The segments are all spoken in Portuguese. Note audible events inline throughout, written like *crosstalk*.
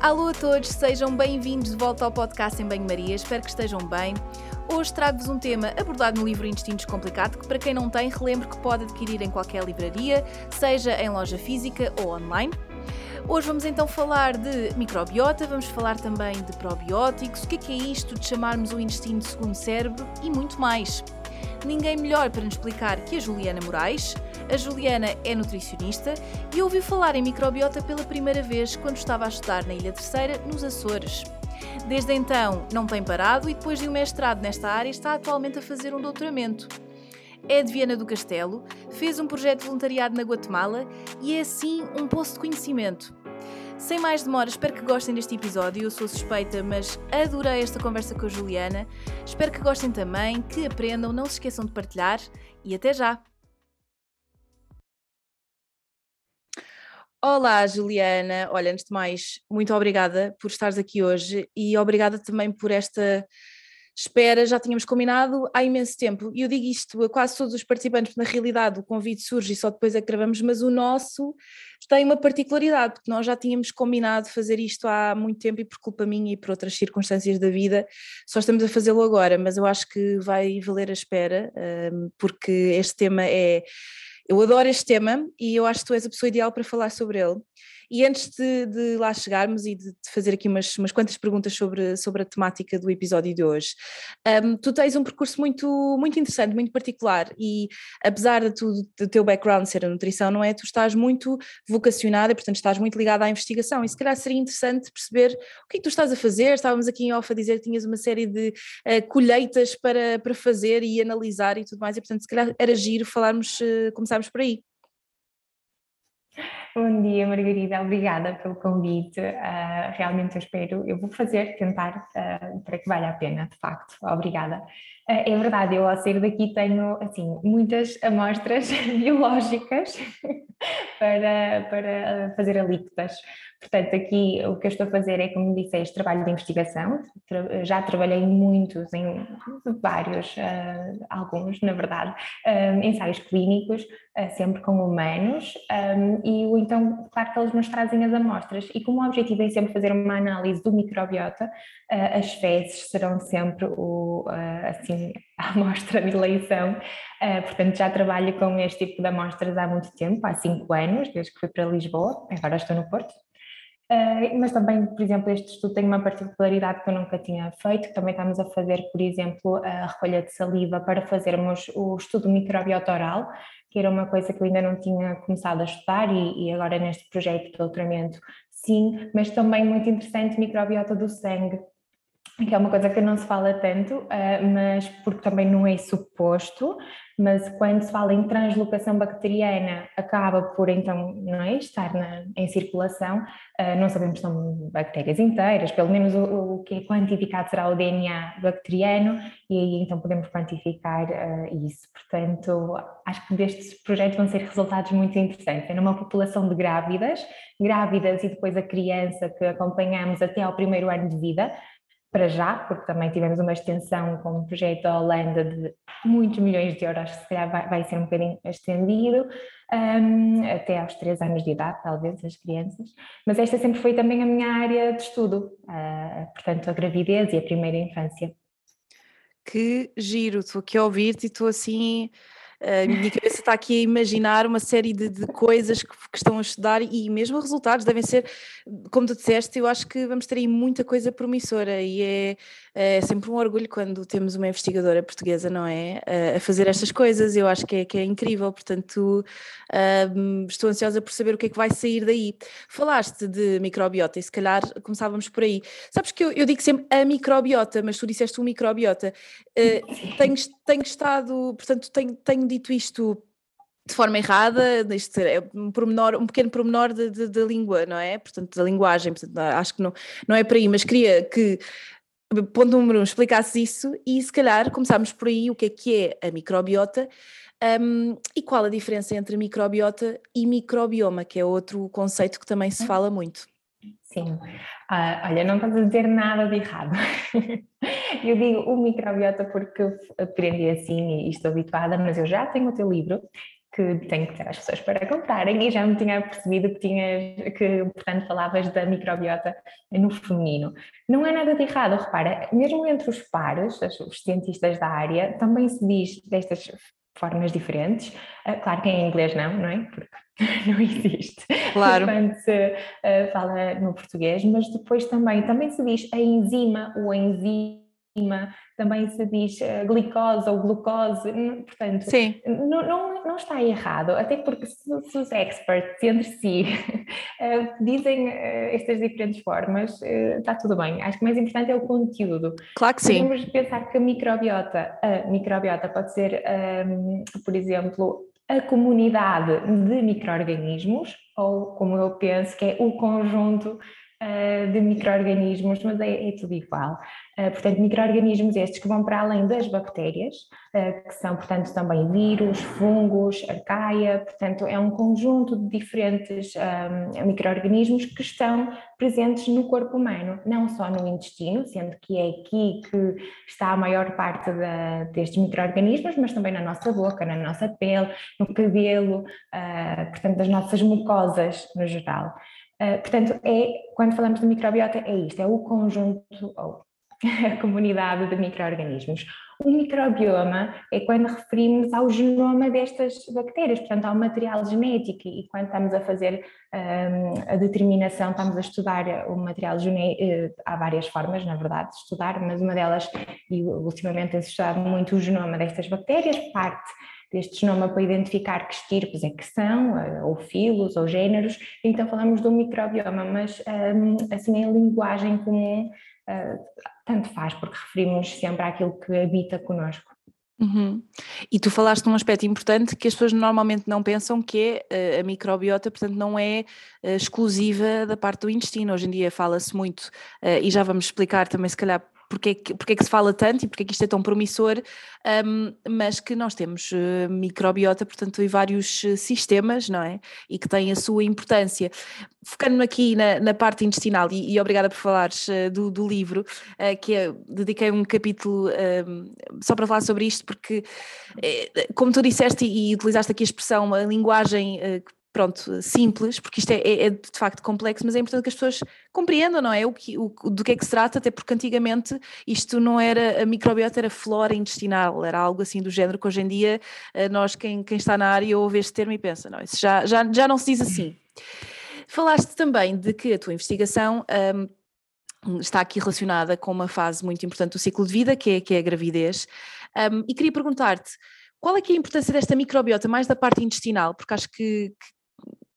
Alô a todos, sejam bem-vindos de volta ao podcast em Banho-Maria, espero que estejam bem. Hoje trago-vos um tema abordado no livro Instintos Complicado, que para quem não tem, relembre que pode adquirir em qualquer livraria, seja em loja física ou online. Hoje vamos então falar de microbiota, vamos falar também de probióticos, o que é, que é isto de chamarmos o intestino de segundo cérebro e muito mais. Ninguém melhor para nos explicar que a Juliana Moraes. A Juliana é nutricionista e ouviu falar em microbiota pela primeira vez quando estava a estudar na Ilha Terceira, nos Açores. Desde então não tem parado e depois de um mestrado nesta área está atualmente a fazer um doutoramento. É de Viana do Castelo, fez um projeto de voluntariado na Guatemala e é assim um poço de conhecimento. Sem mais demora, espero que gostem deste episódio. Eu sou suspeita, mas adorei esta conversa com a Juliana. Espero que gostem também, que aprendam, não se esqueçam de partilhar e até já! Olá, Juliana. Olha, antes de mais, muito obrigada por estares aqui hoje e obrigada também por esta espera, já tínhamos combinado há imenso tempo. E eu digo isto a quase todos os participantes, na realidade o convite surge e só depois é que gravamos, mas o nosso tem uma particularidade, porque nós já tínhamos combinado fazer isto há muito tempo e por culpa minha e por outras circunstâncias da vida, só estamos a fazê-lo agora, mas eu acho que vai valer a espera, hum, porque este tema é. Eu adoro este tema e eu acho que tu és a pessoa ideal para falar sobre ele. E antes de, de lá chegarmos e de, de, fazer aqui umas, umas quantas perguntas sobre, sobre a temática do episódio de hoje, um, tu tens um percurso muito, muito interessante, muito particular e apesar de tu, do teu background ser a nutrição, não é? Tu estás muito vocacionada, portanto estás muito ligada à investigação e se calhar seria interessante perceber o que é que tu estás a fazer, estávamos aqui em off a dizer que tinhas uma série de uh, colheitas para, para fazer e analisar e tudo mais e portanto se calhar era giro falarmos, uh, começarmos por aí. Bom dia, Margarida. Obrigada pelo convite. Uh, realmente eu espero, eu vou fazer, tentar, uh, para que valha a pena, de facto. Obrigada. Uh, é verdade, eu ao sair daqui tenho, assim, muitas amostras *laughs* biológicas *laughs* para, para fazer alíquotas. Portanto, aqui o que eu estou a fazer é, como disseste, trabalho de investigação. Já trabalhei muitos, em vários, uh, alguns, na verdade, ensaios clínicos, sempre com humanos, um, e então, claro que eles nos trazem as amostras, e como o objetivo é sempre fazer uma análise do microbiota, uh, as fezes serão sempre o, assim, a amostra de eleição. portanto, já trabalho com este tipo de amostras há muito tempo, há cinco anos, desde que fui para Lisboa, agora estou no Porto, Uh, mas também, por exemplo, este estudo tem uma particularidade que eu nunca tinha feito, também estamos a fazer, por exemplo, a recolha de saliva para fazermos o estudo microbiota oral, que era uma coisa que eu ainda não tinha começado a estudar e, e agora neste projeto de doutoramento sim, mas também muito interessante microbiota do sangue, que é uma coisa que não se fala tanto, uh, mas porque também não é suposto, mas quando se fala em translocação bacteriana, acaba por então não é, estar na, em circulação, uh, não sabemos se são bactérias inteiras, pelo menos o, o, que é quantificado será o DNA bacteriano, e aí então podemos quantificar uh, isso. Portanto, acho que destes projetos vão ser resultados muito interessantes. É numa população de grávidas, grávidas e depois a criança que acompanhamos até ao primeiro ano de vida, para já, porque também tivemos uma extensão com um projeto da Holanda de muitos milhões de euros, se calhar vai, vai ser um bocadinho estendido, um, até aos 3 anos de idade, talvez, as crianças. Mas esta sempre foi também a minha área de estudo, uh, portanto, a gravidez e a primeira infância. Que giro, estou aqui a ouvir-te e estou assim a minha está aqui a imaginar uma série de, de coisas que, que, estão a estudar e mesmo resultados devem ser, como tu disseste, eu acho que vamos ter aí muita coisa promissora e é, é sempre um orgulho quando temos uma investigadora portuguesa, não é? A fazer estas coisas, eu acho que é, que é incrível, portanto um, estou ansiosa por saber o que é que vai sair daí. Falaste de microbiota e se calhar começávamos por aí. Sabes que eu, eu digo sempre a microbiota, mas tu disseste o microbiota. Uh, tenho, tenho estado, portanto, tenho, tenho dito isto de forma errada, isto é um, pormenor, um pequeno pormenor da língua, não é? Portanto, da linguagem, portanto, acho que não, não é por aí, mas queria que, ponto número um, explicasses isso e se calhar começarmos por aí o que é que é a microbiota um, e qual a diferença entre microbiota e microbioma, que é outro conceito que também se fala muito. Sim, ah, olha, não estás a dizer nada de errado. *laughs* eu digo o microbiota porque aprendi assim e estou habituada, mas eu já tenho o teu livro que tenho que ter as pessoas para comprarem e já me tinha percebido que tinhas, que portanto falavas da microbiota no feminino. Não é nada de errado, repara, mesmo entre os pares, os cientistas da área, também se diz destas formas diferentes, ah, claro que em inglês não, não é? Porque *laughs* não existe. Claro. Quando se uh, fala no português, mas depois também, também se diz a enzima ou a enzima também se diz uh, glicose ou glucose, portanto, Sim. Não, não, está errado, até porque se, se os experts entre si uh, *laughs* dizem uh, estas diferentes formas, está tudo bem. Acho que o mais importante é o conteúdo. Claro que sim. Podemos pensar que a microbiota, a microbiota pode ser, um, por exemplo, a comunidade de micro-organismos, ou como eu penso que é o conjunto de micro-organismos, mas é, é, tudo igual. Uh, portanto, micro-organismos estes que vão para além das bactérias, uh, que são, portanto, também vírus, fungos, arcaia, portanto, é um conjunto de diferentes um, micro-organismos que estão presentes no corpo humano, não só no intestino, sendo que é aqui que está a maior parte da, destes micro-organismos, mas também na nossa boca, na nossa pele, no cabelo, portanto, das nossas mucosas no geral. Uh, portanto, é, quando falamos de microbiota, é isto, é o conjunto, ou *laughs* a comunidade de micro-organismos. O microbioma é quando referimos ao genoma destas bactérias, portanto, ao material genético, e quando estamos a fazer um, a determinação, estamos a estudar o material genético, eh, há várias formas, na verdade, de estudar, mas uma delas, e ultimamente tem-se estudado muito o genoma destas bactérias, parte deste genoma para identificar que estirpes é que são, eh, ou filos, ou géneros, então falamos do microbioma, mas hum, assim em linguagem comum, eh, tanto faz, porque referimos sempre àquilo que habita connosco. Uhum. E tu falaste de um aspecto importante que as pessoas normalmente não pensam que é eh, a microbiota, portanto, não é exclusiva da parte do intestino. Hoje em dia fala-se muito, e já vamos explicar também, se calhar, porque é, que, porque é que se fala tanto e porque é que isto é tão promissor, um, mas que nós temos uh, microbiota, portanto, em vários uh, sistemas, não é? E que tem a sua importância. Focando-me aqui na, na, parte intestinal, e, e, obrigada por falares uh, do, do, livro, que eu dediquei um capítulo um, só para falar sobre isto, porque, como tu disseste e, e utilizaste aqui a expressão, a linguagem pronto, simples, porque isto é, é, é, de facto complexo, mas é importante que as pessoas compreendam, não é? O que, o, do que é que se trata, até porque antigamente isto não era, a microbiota era flora intestinal, era algo assim do género que hoje em dia eh, nós, quem, quem está na área, ouve este termo e pensa, não, isso já, já, já não se diz assim. Falaste também de que a tua investigação um, está aqui relacionada com uma fase muito importante do ciclo de vida, que é, que é a gravidez, um, e queria perguntar-te, qual é que é a importância desta microbiota, mais da parte intestinal? Porque acho que,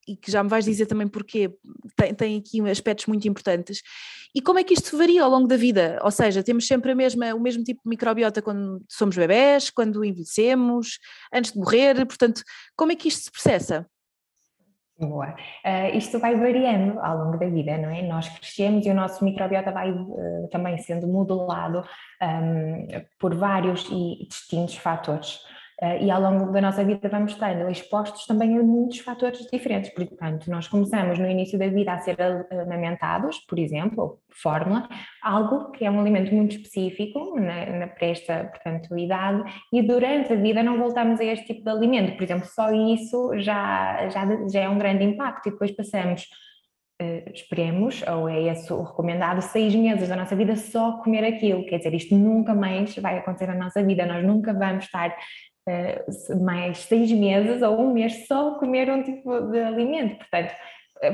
e que já me vais dizer também porquê, tem, tem aqui aspectos muito importantes. E como é que isto varia ao longo da vida? Ou seja, temos sempre a mesma, o mesmo tipo de microbiota quando somos bebés, quando envelhecemos, antes de morrer, portanto, como é que isto se processa? Boa. Uh, isto vai variando ao longo da vida, não é? Nós crescemos e o nosso microbiota vai uh, também sendo modelado um, ehm, por vários e distintos fatores. Uh, e ao longo da nossa vida vamos estando expostos também a muitos fatores diferentes. Portanto, nós começamos no início da vida a ser amamentados, por exemplo, ou fórmula, algo que é um alimento muito específico na, na, para esta, portanto, idade, e durante a vida não voltamos a este tipo de alimento. Por exemplo, só isso já, já, já é um grande impacto e depois passamos Uh, esperemos, ou é esse o recomendado, seis meses da nossa vida só comer aquilo. Quer dizer, isto nunca mais vai acontecer na nossa vida, nós nunca vamos estar eh, mais seis meses ou um mês só comer um tipo de alimento. Portanto,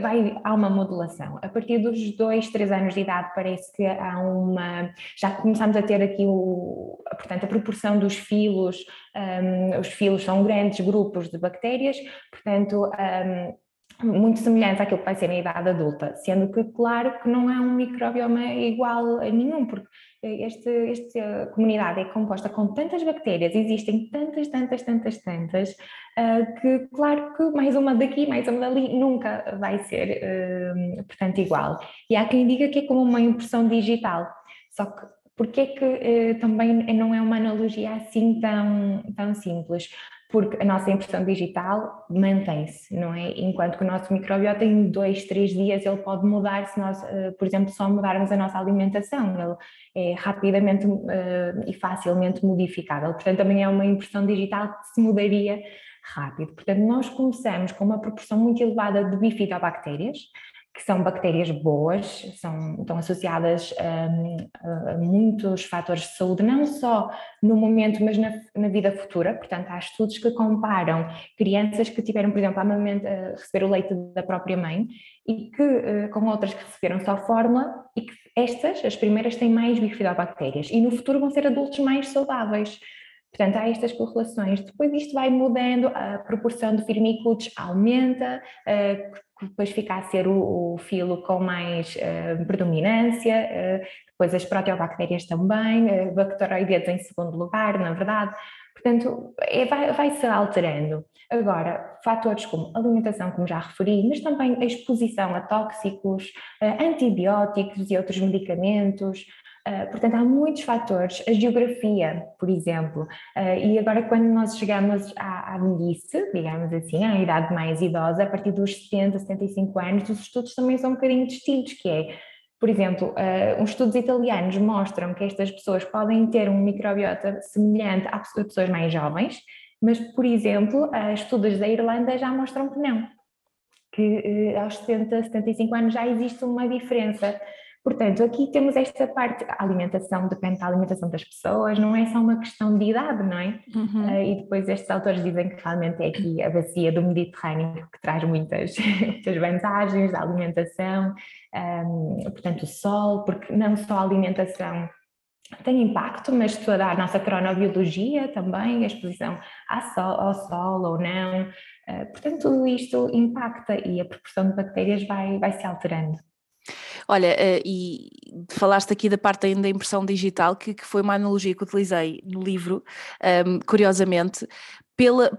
vai, há uma modulação. A partir dos dois, três anos de idade parece que há uma, já começamos a ter aqui o, portanto, a proporção dos filos, um, os filos são grandes grupos de bactérias, portanto, um, muito semelhantes àquilo que vai ser na idade adulta, sendo que claro que não é um microbioma igual a nenhum, porque este, esta comunidade é composta com tantas bactérias, existem tantas, tantas, tantas, tantas, uh, que claro que mais uma daqui, mais uma dali, nunca vai ser, uh, portanto, igual. E há quem diga que é como uma impressão digital, só que porque é que também não é uma analogia assim tão, tão simples? Porque a nossa impressão digital mantém-se, não é? Enquanto que o nosso microbiota em dois, três dias ele pode mudar se nós, eh, por exemplo, só mudarmos a nossa alimentação, ele é rapidamente uh, e facilmente modificável. Portanto, também é uma impressão digital que se mudaria rápido. Portanto, nós começamos com uma proporção muito elevada de bifidobactérias, que são bactérias boas, são, estão associadas um, a, muitos fatores de saúde, não só no momento, mas na, na, vida futura. Portanto, há estudos que comparam crianças que tiveram, por exemplo, a, a receber o leite da própria mãe e que uh, com outras que receberam só fórmula e que estas, as primeiras, têm mais bifidobactérias e no futuro vão ser adultos mais saudáveis. Portanto, há estas correlações. Depois isto vai mudando, a proporção de firmicutes aumenta, uh, depois fica a ser o, filo com mais uh, predominância, uh, depois as proteobactérias também, bacteroidetes em segundo lugar, na verdade. Portanto, é, vai, vai alterando. Agora, fatores como alimentação, como já referi, mas também a exposição a tóxicos, antibióticos e outros medicamentos, Uh, portanto, há muitos fatores, a geografia, por exemplo, uh, e agora quando nós chegamos à, à velhice, digamos assim, à idade mais idosa, a partir dos 70, 75 anos, os estudos também são um bocadinho distintos, que é, por exemplo, uh, uns estudos italianos mostram que estas pessoas podem ter um microbiota semelhante a pessoas mais jovens, mas, por exemplo, estudos da Irlanda já mostram que não, que aos 70, 75 anos já existe uma diferença. Portanto, aqui temos esta parte, a alimentação depende da alimentação das pessoas, não é só uma questão de idade, não é? Uhum. Uh, e depois estes autores dizem que realmente é aqui a bacia do Mediterrâneo que traz muitas, *laughs* muitas vantagens da alimentação, um, portanto o sol, porque não só a alimentação tem impacto, mas toda a nossa cronobiologia também, a exposição sol, ao sol ou não, uh, portanto tudo isto impacta e a proporção de bactérias vai, vai se alterando. Olha, uh, e falaste aqui da parte ainda da impressão digital, que, que foi uma analogia que utilizei no livro, um, ehm, curiosamente, pela,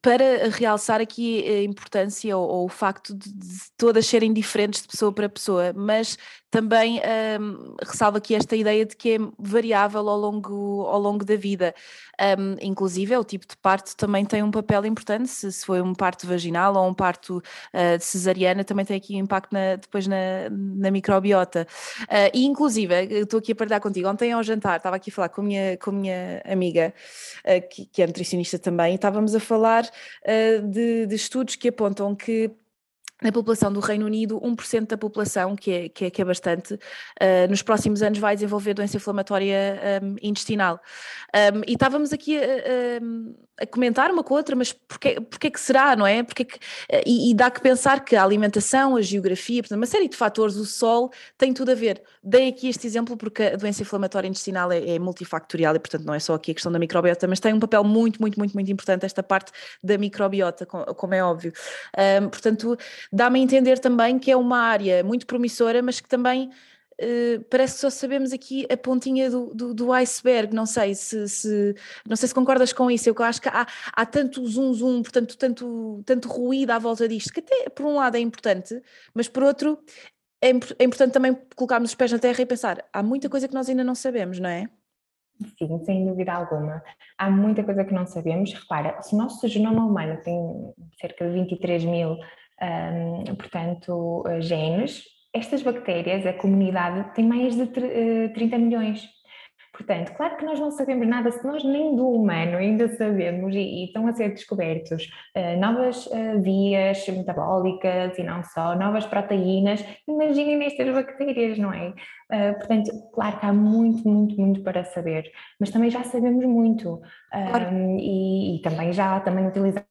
para realçar aqui a importância ou, ou o facto de, de, todas serem diferentes de pessoa para pessoa, mas também um, ressalva aqui esta ideia de que é variável ao longo, ao longo da vida. Um, inclusive, é o tipo de parto também tem um papel importante, se, se foi um parto vaginal ou um parto uh, cesariana, também tem aqui um impacto na, depois na, na microbiota. Uh, e inclusive, estou aqui a partilhar contigo, ontem ao jantar, estava aqui a falar com a minha, com a minha amiga, uh, que, que é nutricionista também, e estávamos a falar de, de estudos que apontam que na população do Reino Unido, 1% da população, que é, que é, que é bastante, uh, nos próximos anos vai desenvolver doença inflamatória um, intestinal. Um, e estávamos aqui a, a, a, comentar uma com a outra, mas porquê, porquê que será, não é? Porquê que, e, e, dá que pensar que a alimentação, a geografia, portanto, uma série de fatores, o sol, tem tudo a ver. Dei aqui este exemplo porque a doença inflamatória intestinal é, é multifactorial e, portanto, não é só aqui a questão da microbiota, mas tem um papel muito, muito, muito, muito importante esta parte da microbiota, como é óbvio. Um, portanto, dá-me a entender também que é uma área muito promissora, mas que também uh, parece que só sabemos aqui a pontinha do, do, do iceberg. Não sei se, se, não sei se concordas com isso. Eu acho que há, há tanto zoom zoom, portanto, tanto, tanto ruído à volta disto, que até por um lado é importante, mas por outro é, é importante também colocarmos os pés na terra e pensar, há muita coisa que nós ainda não sabemos, não é? Sim, sem dúvida alguma. Há muita coisa que não sabemos. Repara, se o nosso genoma humano tem cerca de 23 mil um, portanto, eh, genes, estas bactérias, a comunidade, tem mais de 30 eh, milhões. Portanto, claro que nós não sabemos nada, se nós nem do humano ainda sabemos e, e estão a ser descobertos uh, novas uh, vias metabólicas e não só, novas proteínas, imaginem nestas bactérias, não é? Uh, portanto, claro que há muito, muito, muito para saber, mas também já sabemos muito claro. e, e, também já também utilizamos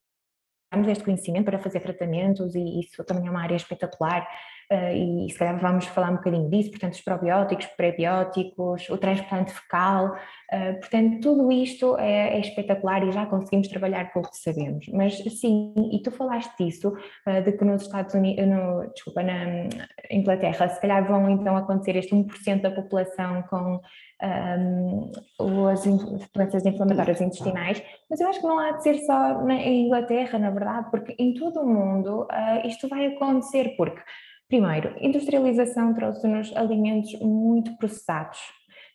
este conhecimento para fazer tratamentos e isso também é uma área espetacular uh, e se calhar vamos falar um bocadinho disso, portanto os probióticos, prebióticos, o transplante fecal, uh, portanto tudo isto é, é, espetacular e já conseguimos trabalhar com o que sabemos, mas sim, e tu falaste disso, uh, de que nos Estados Unidos, no, desculpa, na Inglaterra se calhar vão então acontecer este 1% da população com um, as doenças inflamatórias intestinais, mas eu acho que não há de ser só na Inglaterra, na verdade, porque em todo o mundo uh, isto vai acontecer, porque, primeiro, industrialização trouxe-nos alimentos muito processados.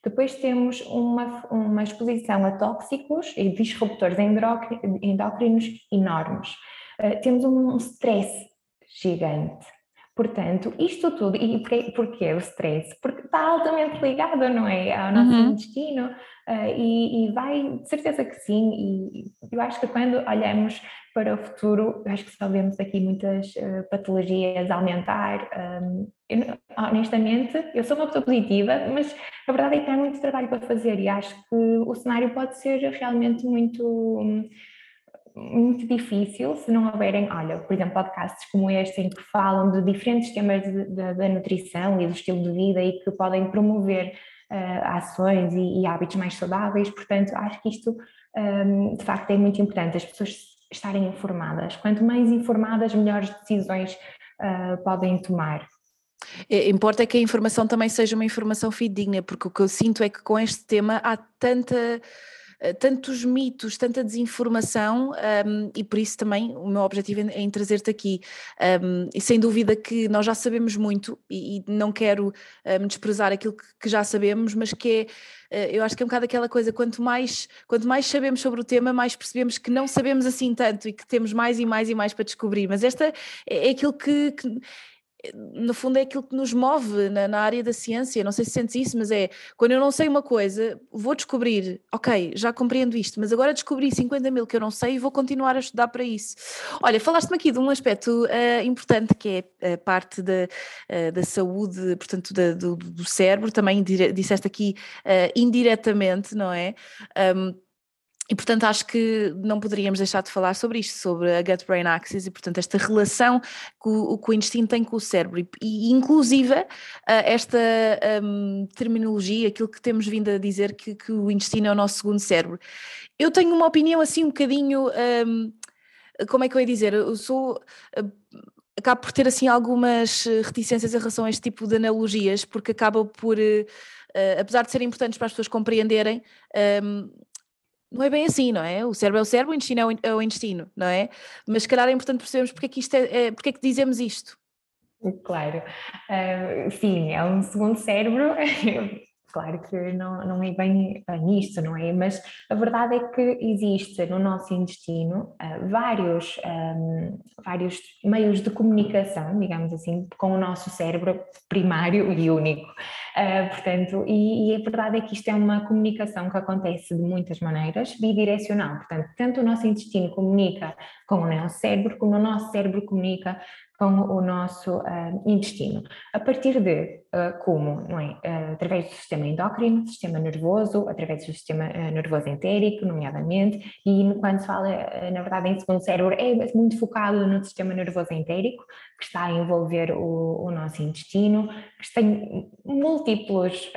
Depois temos uma, uma exposição a tóxicos e disruptores endócrinos enormes. Uh, temos um stress gigante Portanto, isto tudo, e porquê, porquê o stress? Porque está altamente ligado, não é? Ao nosso uhum. intestino uh, e, e, vai, de certeza que sim, e eu acho que quando olhamos para o futuro, acho que só vemos aqui muitas uh, patologias aumentar. Um, eu, honestamente, eu sou uma pessoa positiva, mas a verdade é que há muito trabalho para fazer e acho que o cenário pode ser realmente muito. Um, muito difícil se não houverem, olha, por exemplo, podcasts como este em que falam de diferentes temas da nutrição e do estilo de vida e que podem promover uh, ações e, e, hábitos mais saudáveis, portanto, acho que isto um, de facto é muito importante, as pessoas estarem informadas. Quanto mais informadas, melhores decisões uh, podem tomar. É, importa que a informação também seja uma informação fidedigna, porque o que eu sinto é que com este tema há tanta tantos mitos, tanta desinformação um, e por isso também o meu objetivo é em trazer-te aqui. Um, e sem dúvida que nós já sabemos muito e, e não quero um, desprezar aquilo que, que, já sabemos, mas que é, uh, eu acho que é um bocado aquela coisa, quanto mais, quanto mais sabemos sobre o tema, mais percebemos que não sabemos assim tanto e que temos mais e mais e mais para descobrir. Mas esta é, é aquilo que, que no fundo é aquilo que nos move na, na, área da ciência, não sei se sentes isso, mas é quando eu não sei uma coisa, vou descobrir, ok, já compreendo isto, mas agora descobri 50 mil que eu não sei e vou continuar a estudar para isso. Olha, falaste-me aqui de um aspecto uh, importante que é a parte da, uh, da saúde, portanto, da, do, do, cérebro, também disseste aqui uh, indiretamente, não é? Um, e portanto acho que não poderíamos deixar de falar sobre isto, sobre a gut-brain axis e portanto esta relação que o, que o intestino tem com o cérebro e, e inclusive uh, esta um, terminologia, aquilo que temos vindo a dizer que, que, o intestino é o nosso segundo cérebro. Eu tenho uma opinião assim um bocadinho, um, como é que eu ia dizer, eu sou... Uh, acabo por ter assim algumas reticências em relação a este tipo de analogias, porque acaba por, uh, apesar de serem importantes para as pessoas compreenderem, um, não é bem assim, não é? O cérebro é o cérebro, o intestino é o, é o intestino, não é? Mas se calhar é importante percebermos porque é que, isto é, é porque é que dizemos isto. Claro, uh, sim, é um segundo cérebro, claro que não, não é bem, bem isto, não é? Mas a verdade é que existe no nosso intestino uh, vários, um, vários meios de comunicação, digamos assim, com o nosso cérebro primário e único. Uh, portanto, e, e, a verdade é que isto é uma comunicação que acontece de muitas maneiras, bidirecional. Portanto, tanto o nosso intestino comunica com o nosso cérebro, como o nosso cérebro comunica com o nosso uh, intestino. A partir de uh, como, não é? Uh, através do sistema endócrino, sistema nervoso, através do sistema nervoso entérico, nomeadamente, e quando se fala, na verdade, em segundo cérebro, é muito focado no sistema nervoso entérico, que está a envolver o, o nosso intestino, que tem múltiplas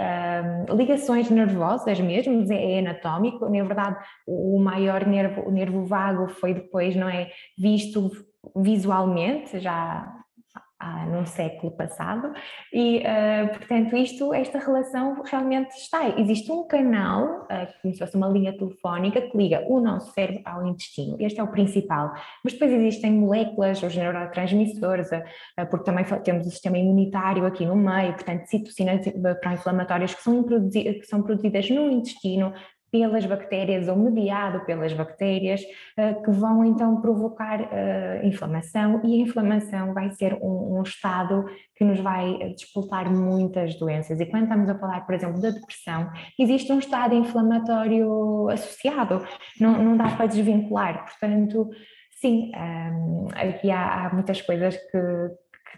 ligações nervosas mesmo, é, é anatómico, na verdade, o maior nervo, o nervo vago foi depois, não é, visto visualmente, já há num século passado, e uh, portanto isto, esta relação realmente está. Existe um canal, uh, como se fosse uma linha telefónica, que liga o nosso cérebro ao intestino, este é o principal, mas depois existem moléculas, os neurotransmissores, uh, porque também temos o sistema imunitário aqui no meio, portanto citocinas pró-inflamatórias que são, que são produzidas no intestino, pelas bactérias ou mediado pelas bactérias, uh, que vão então provocar uh, inflamação e a inflamação vai ser um, estado que nos vai disputar muitas doenças. E quando estamos a falar, por exemplo, da depressão, existe um estado inflamatório associado, não, não dá para desvincular, portanto. Sim, ehm, aqui há, há muitas coisas que,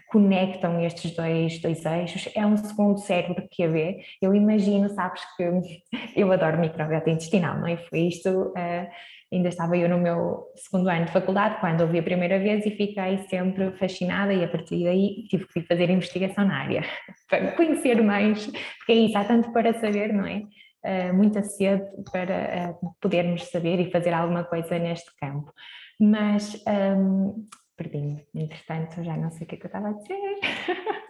conectam estes dois, dois eixos, é um segundo cérebro que a vê. Eu imagino, sabes que *laughs* eu adoro microbiota intestinal, não é? Foi isto, uh, ainda estava eu no meu segundo ano de faculdade, quando ouvi a primeira vez e fiquei sempre fascinada e a partir daí tive que fazer investigação na área, *laughs* para conhecer mais, porque é isso, há tanto para saber, não é? Uh, muita sede para uh, podermos saber e fazer alguma coisa neste campo. Mas um, perdi-me. Entretanto, já não sei o que é que eu estava a dizer.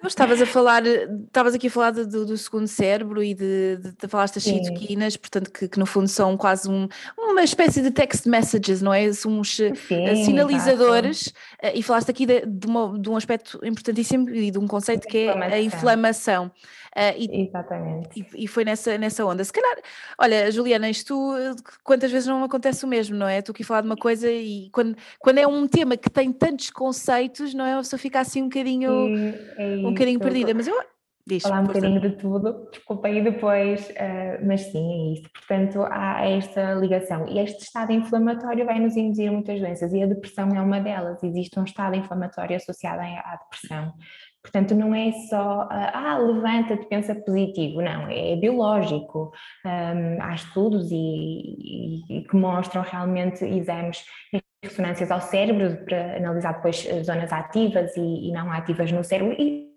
Mas estavas a *laughs* falar, estavas aqui a falar do, do segundo cérebro e de, de, de falaste das citoquinas, portanto, que, que, no fundo são quase um, uma espécie de text messages, não é? Uns eh, Sim, sinalizadores, exato. e falaste aqui de, de, uma, de, um aspecto importantíssimo e de um conceito que é a inflamação. E, Exatamente. E, e, foi nessa, nessa onda. Se calhar, olha, Juliana, isto quantas vezes não acontece o mesmo, não é? Tu aqui falar de uma coisa e quando, quando é um tema que tem tantos conceitos, não é? A pessoa fica assim um bocadinho, é um bocadinho perdida. Mas eu Diz, falar um bocadinho de tudo, desculpa aí depois, uh, mas sim, é isso. Portanto, há esta ligação. E este estado inflamatório vai nos induzir muitas doenças, e a depressão é uma delas. Existe um estado inflamatório associado à depressão. Portanto, não é só, uh, ah, levanta-te, pensa positivo, não, é biológico. Um, há estudos e, e, e, que mostram realmente exames ressonâncias ao cérebro para analisar depois zonas ativas e, e não ativas no cérebro e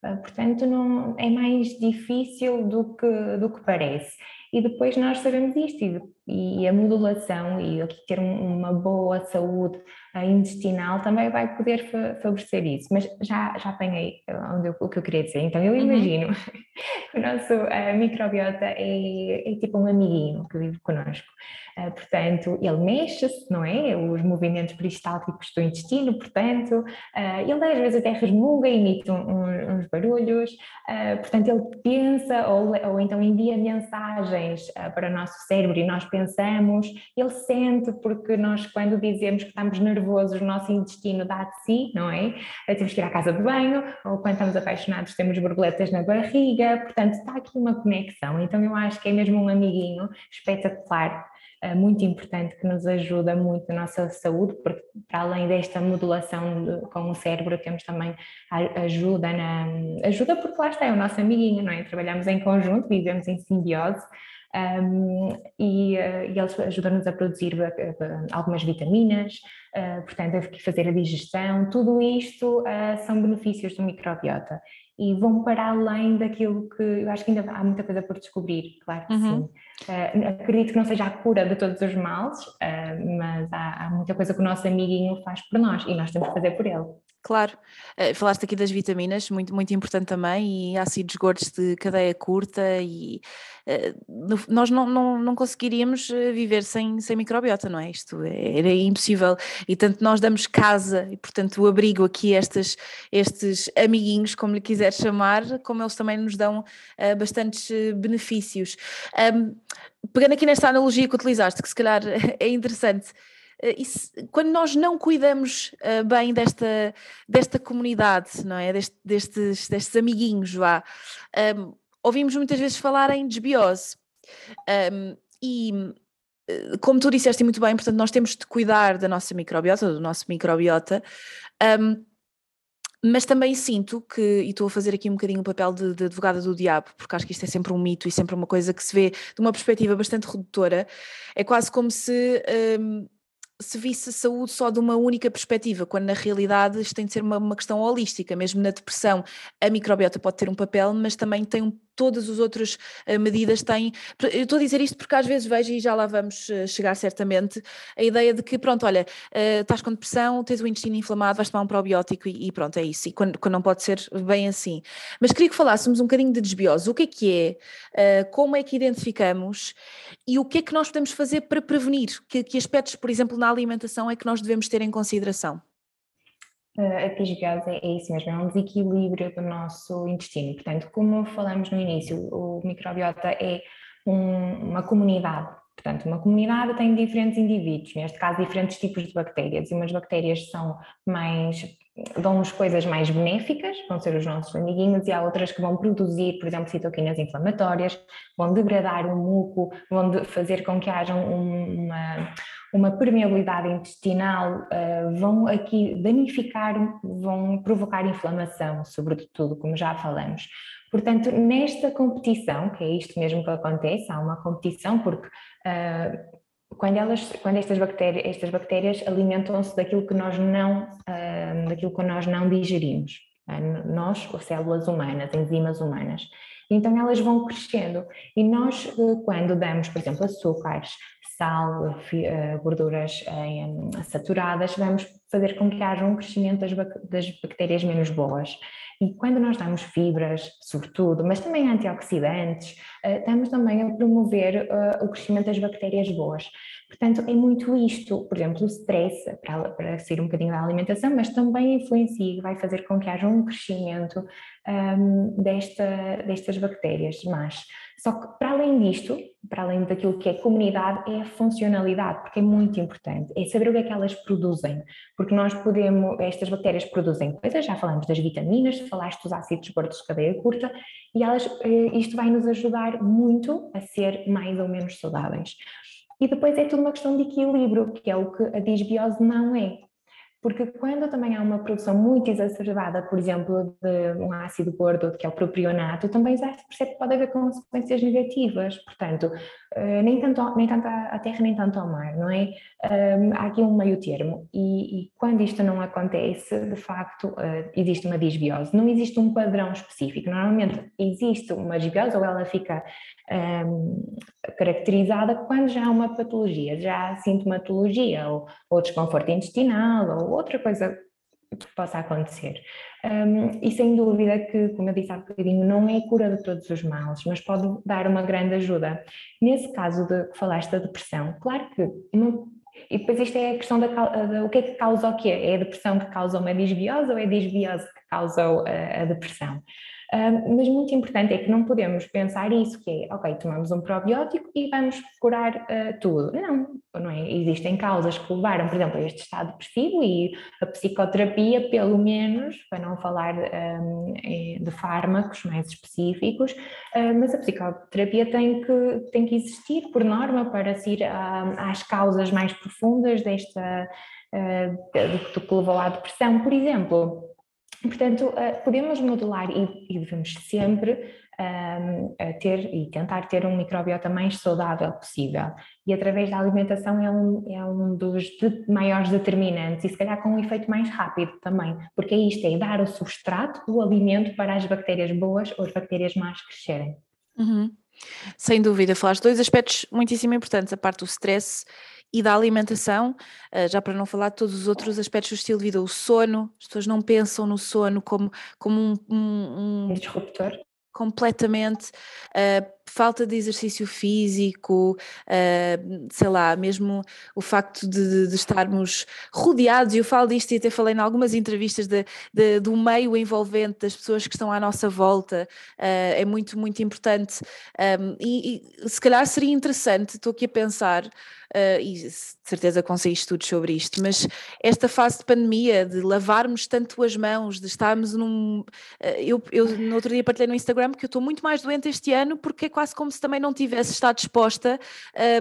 portanto, não, é mais difícil do que, do que parece. E depois nós sabemos isto, e, e a modulação e ter uma boa saúde intestinal também vai poder favorecer isso. Mas já, já apanhei onde eu, o que eu queria dizer. Então, eu uhum. imagino uhum. *laughs* que o nosso microbiota é, é, tipo um amiguinho que vive connosco. Uh, portanto, ele mexe-se, não é? Os movimentos peristálticos do intestino, portanto, uh, ele às vezes até resmunga, emite um, uns barulhos, uh, portanto, ele pensa ou, ou então envia mensagens para o nosso cérebro e nós pensamos, ele sente, porque nós, quando dizemos que estamos nervosos, o nosso intestino dá de si, não é? Temos que ir à casa de banho, ou quando estamos apaixonados, temos borboletas na barriga, portanto, está aqui uma conexão. Então, eu acho que é mesmo um amiguinho espetacular eh, muito importante que nos ajuda muito na nossa saúde, porque para além desta modulação com o cérebro, temos também ajuda na ajuda porque lá está, é o nosso amiguinho, não é? Trabalhamos em conjunto, vivemos em simbiose. Um, e, uh, e, eles ajudam-nos a produzir uh, algumas vitaminas, uh, portanto, a fazer a digestão, tudo isto são benefícios do microbiota e vão para além daquilo que eu acho que ainda há muita coisa por descobrir, claro que uhum. sim. Uh, acredito que não seja a cura de todos os males, uh, mas há, há, muita coisa que o nosso amiguinho faz por nós e nós temos que fazer por ele. Claro, uh, falaste aqui das vitaminas, muito, muito importante também, e ácidos gordos de cadeia curta, e nós não, não, não conseguiríamos viver sem, sem microbiota, não é? Isto é, era impossível, e tanto nós damos casa, e portanto o abrigo aqui estes, estes amiguinhos, como lhe quiser chamar, como eles também nos dão bastantes benefícios. Um, pegando aqui nesta analogia que utilizaste, que se calhar *laughs* é interessante, eh, quando nós não cuidamos uh, bem desta, desta comunidade, não é? Deste, destes, destes amiguinhos, vá, um, ouvimos muitas vezes falar em desbiose. Um, e eh, como tu disseste muito bem, portanto, nós temos de cuidar da nossa microbiota, do nosso microbiota, um, mas também sinto que, e estou a fazer aqui um bocadinho o papel de, de, advogada do diabo, porque acho que isto é sempre um mito e sempre uma coisa que se vê de uma perspectiva bastante redutora, é quase como se. Um, se visse saúde só de uma única perspectiva, quando na realidade isto tem de ser uma, uma questão holística, mesmo na depressão. A microbiota pode ter um papel, mas também tem um todas as outras uh, medidas têm. Eu estou a dizer isto porque às vezes vejo, e já lá vamos uh, chegar certamente, a ideia de que, pronto, olha, uh, estás com depressão, tens o intestino inflamado, vais tomar um probiótico e, e pronto, é isso. E quando, quando, não pode ser bem assim. Mas queria que falássemos um bocadinho de desbiose. O que é que é? como é que identificamos? E o que é que nós podemos fazer para prevenir? Que, que aspectos, por exemplo, na alimentação é que nós devemos ter em consideração? A disbiose é, é isso mesmo, é um desequilíbrio do nosso intestino. Portanto, como falamos no início, o microbiota é um, uma comunidade. Portanto, uma comunidade tem diferentes indivíduos, neste caso diferentes tipos de bactérias, e umas bactérias são mais dão-nos coisas mais benéficas, vão ser os nossos amiguinhos, e há outras que vão produzir, por exemplo, citoquinas inflamatórias, vão degradar o muco, vão fazer com que haja uma, uma permeabilidade intestinal, uh, vão aqui danificar, vão provocar inflamação, sobretudo, como já falamos. Portanto, nesta competição, que é isto mesmo que acontece, há uma competição porque uh, quando, elas, quando estas bactérias, estas bactérias alimentam-se daquilo que nós não, uh, daquilo que nós não digerimos, uh, nós, células humanas, enzimas humanas. Então elas vão crescendo e nós, quando damos, por exemplo, açúcares, sal, gorduras saturadas, vamos fazer com que haja um crescimento das, bactérias menos boas. E quando nós damos fibras, sobretudo, mas também antioxidantes, uh, estamos também a promover uh, o crescimento das bactérias boas. Portanto, é muito isto, por exemplo, o stress, para, para sair um bocadinho da alimentação, mas também influencia e vai fazer com que haja um crescimento um, desta, destas bactérias más. Só que para além disto, para além daquilo que é comunidade, é a funcionalidade, porque é muito importante, é saber o que é que elas produzem, porque nós podemos, estas bactérias produzem coisas, já falamos das vitaminas, falaste dos ácidos gordos de cadeia curta, e elas, eh, isto vai nos ajudar muito a ser mais ou menos saudáveis. E depois é tudo uma questão de equilíbrio, que é o que a disbiose não é. Porque quando também há uma produção muito exacerbada, por exemplo, de um ácido gordo, que é o propionato, também já se percebe que pode haver consequências negativas. Portanto, eh, nem tanto, nem tanto à terra, nem tanto ao mar, não é? há aqui um meio termo. E, e quando isto não acontece, de facto, eh, existe uma disbiose. Não existe um padrão específico. Normalmente existe uma disbiose ou ela fica um, caracterizada quando já há uma patologia, já há sintomatologia ou, ou desconforto intestinal ou outra coisa que possa acontecer. Um, e sem dúvida que, como eu disse há bocadinho, não é cura de todos os males, mas pode dar uma grande ajuda. Nesse caso de que falaste da depressão, claro que não, e depois isto é a questão da, o que é que causa o quê? É a depressão que causa uma disbiose ou é a disbiose que causa a, a depressão? Mas muito importante é que não podemos pensar isso, que é, ok, tomamos um probiótico e vamos curar uh, tudo. Não, não é? Existem causas que levaram, por exemplo, a este estado depressivo e a psicoterapia, pelo menos, para não falar um, de fármacos mais específicos, uh, mas a psicoterapia tem que, tem que existir, por norma, para se ir às causas mais profundas desta, uh, do que levou à depressão. Por exemplo, Portanto, eh, podemos modular e, devemos sempre um, ter e tentar ter um microbiota mais saudável possível. E através da alimentação é um, é um dos de maiores determinantes e se calhar com um efeito mais rápido também, porque é isto, é dar o substrato, o alimento para as bactérias boas ou as bactérias más crescerem. Uhum. Sem dúvida, falaste dois aspectos muitíssimo importantes, a parte do stress e da alimentação, eh, já para não falar de todos os outros aspectos do estilo de vida, o sono, as pessoas não pensam no sono como, como um, um, um disruptor. completamente, uh, falta de exercício físico, uh, sei lá, mesmo o facto de, de, estarmos rodeados, e eu falo disto e até falei em algumas entrevistas de, de, do meio envolvente das pessoas que estão à nossa volta, uh, é muito, muito importante. Um, e, e se calhar seria interessante, estou aqui a pensar, Uh, e de certeza consegui estudos sobre isto, mas esta fase de pandemia, de lavarmos tanto as mãos, de estarmos num. Eu, eu no outro dia partilhei no Instagram que eu estou muito mais doente este ano porque é quase como se também não tivesse estado exposta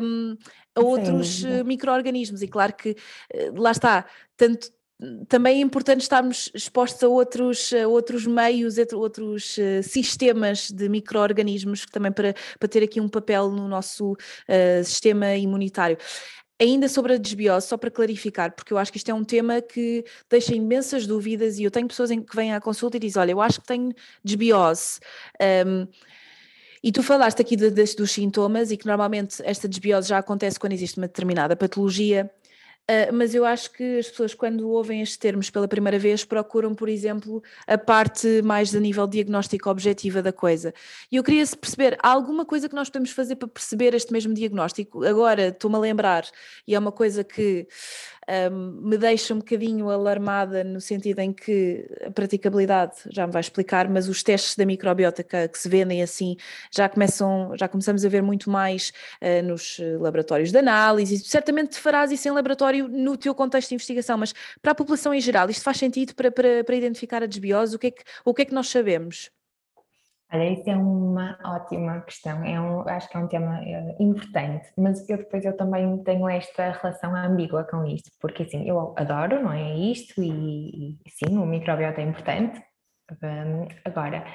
um, a outros uh, micro-organismos, e claro que lá está, tanto também é importante estarmos expostos a outros, a outros meios, a outros uh, sistemas de micro-organismos também para, para ter aqui um papel no nosso uh, sistema imunitário. Ainda sobre a desbiose, só para clarificar, porque eu acho que isto é um tema que deixa imensas dúvidas e eu tenho pessoas em que vêm à consulta e dizem, olha, eu acho que tenho desbiose. Um, e tu falaste aqui de, de, dos sintomas e que normalmente esta desbiose já acontece quando existe uma determinada patologia Uh, mas eu acho que as pessoas, quando ouvem estes termos pela primeira vez, procuram, por exemplo, a parte mais a nível diagnóstico objetiva da coisa. E eu queria perceber, alguma coisa que nós podemos fazer para perceber este mesmo diagnóstico? Agora, estou-me a lembrar, e é uma coisa que me deixa um bocadinho alarmada no sentido em que a praticabilidade já me vai explicar, mas os testes da microbiota que, que se vendem assim já começam, já começamos a ver muito mais uh, nos eh, laboratórios de análise. Certamente farás isso em laboratório no teu contexto de investigação, mas para a população em geral, isto faz sentido para, para, para identificar a desbiose? O que, é que, o que é que nós sabemos? Olha, isso é uma ótima questão, é um, acho que é um tema é, importante, mas eu depois eu também tenho esta relação ambígua com isto, porque assim, eu adoro, não é isto, e, e sim, o microbiota é importante, um, agora,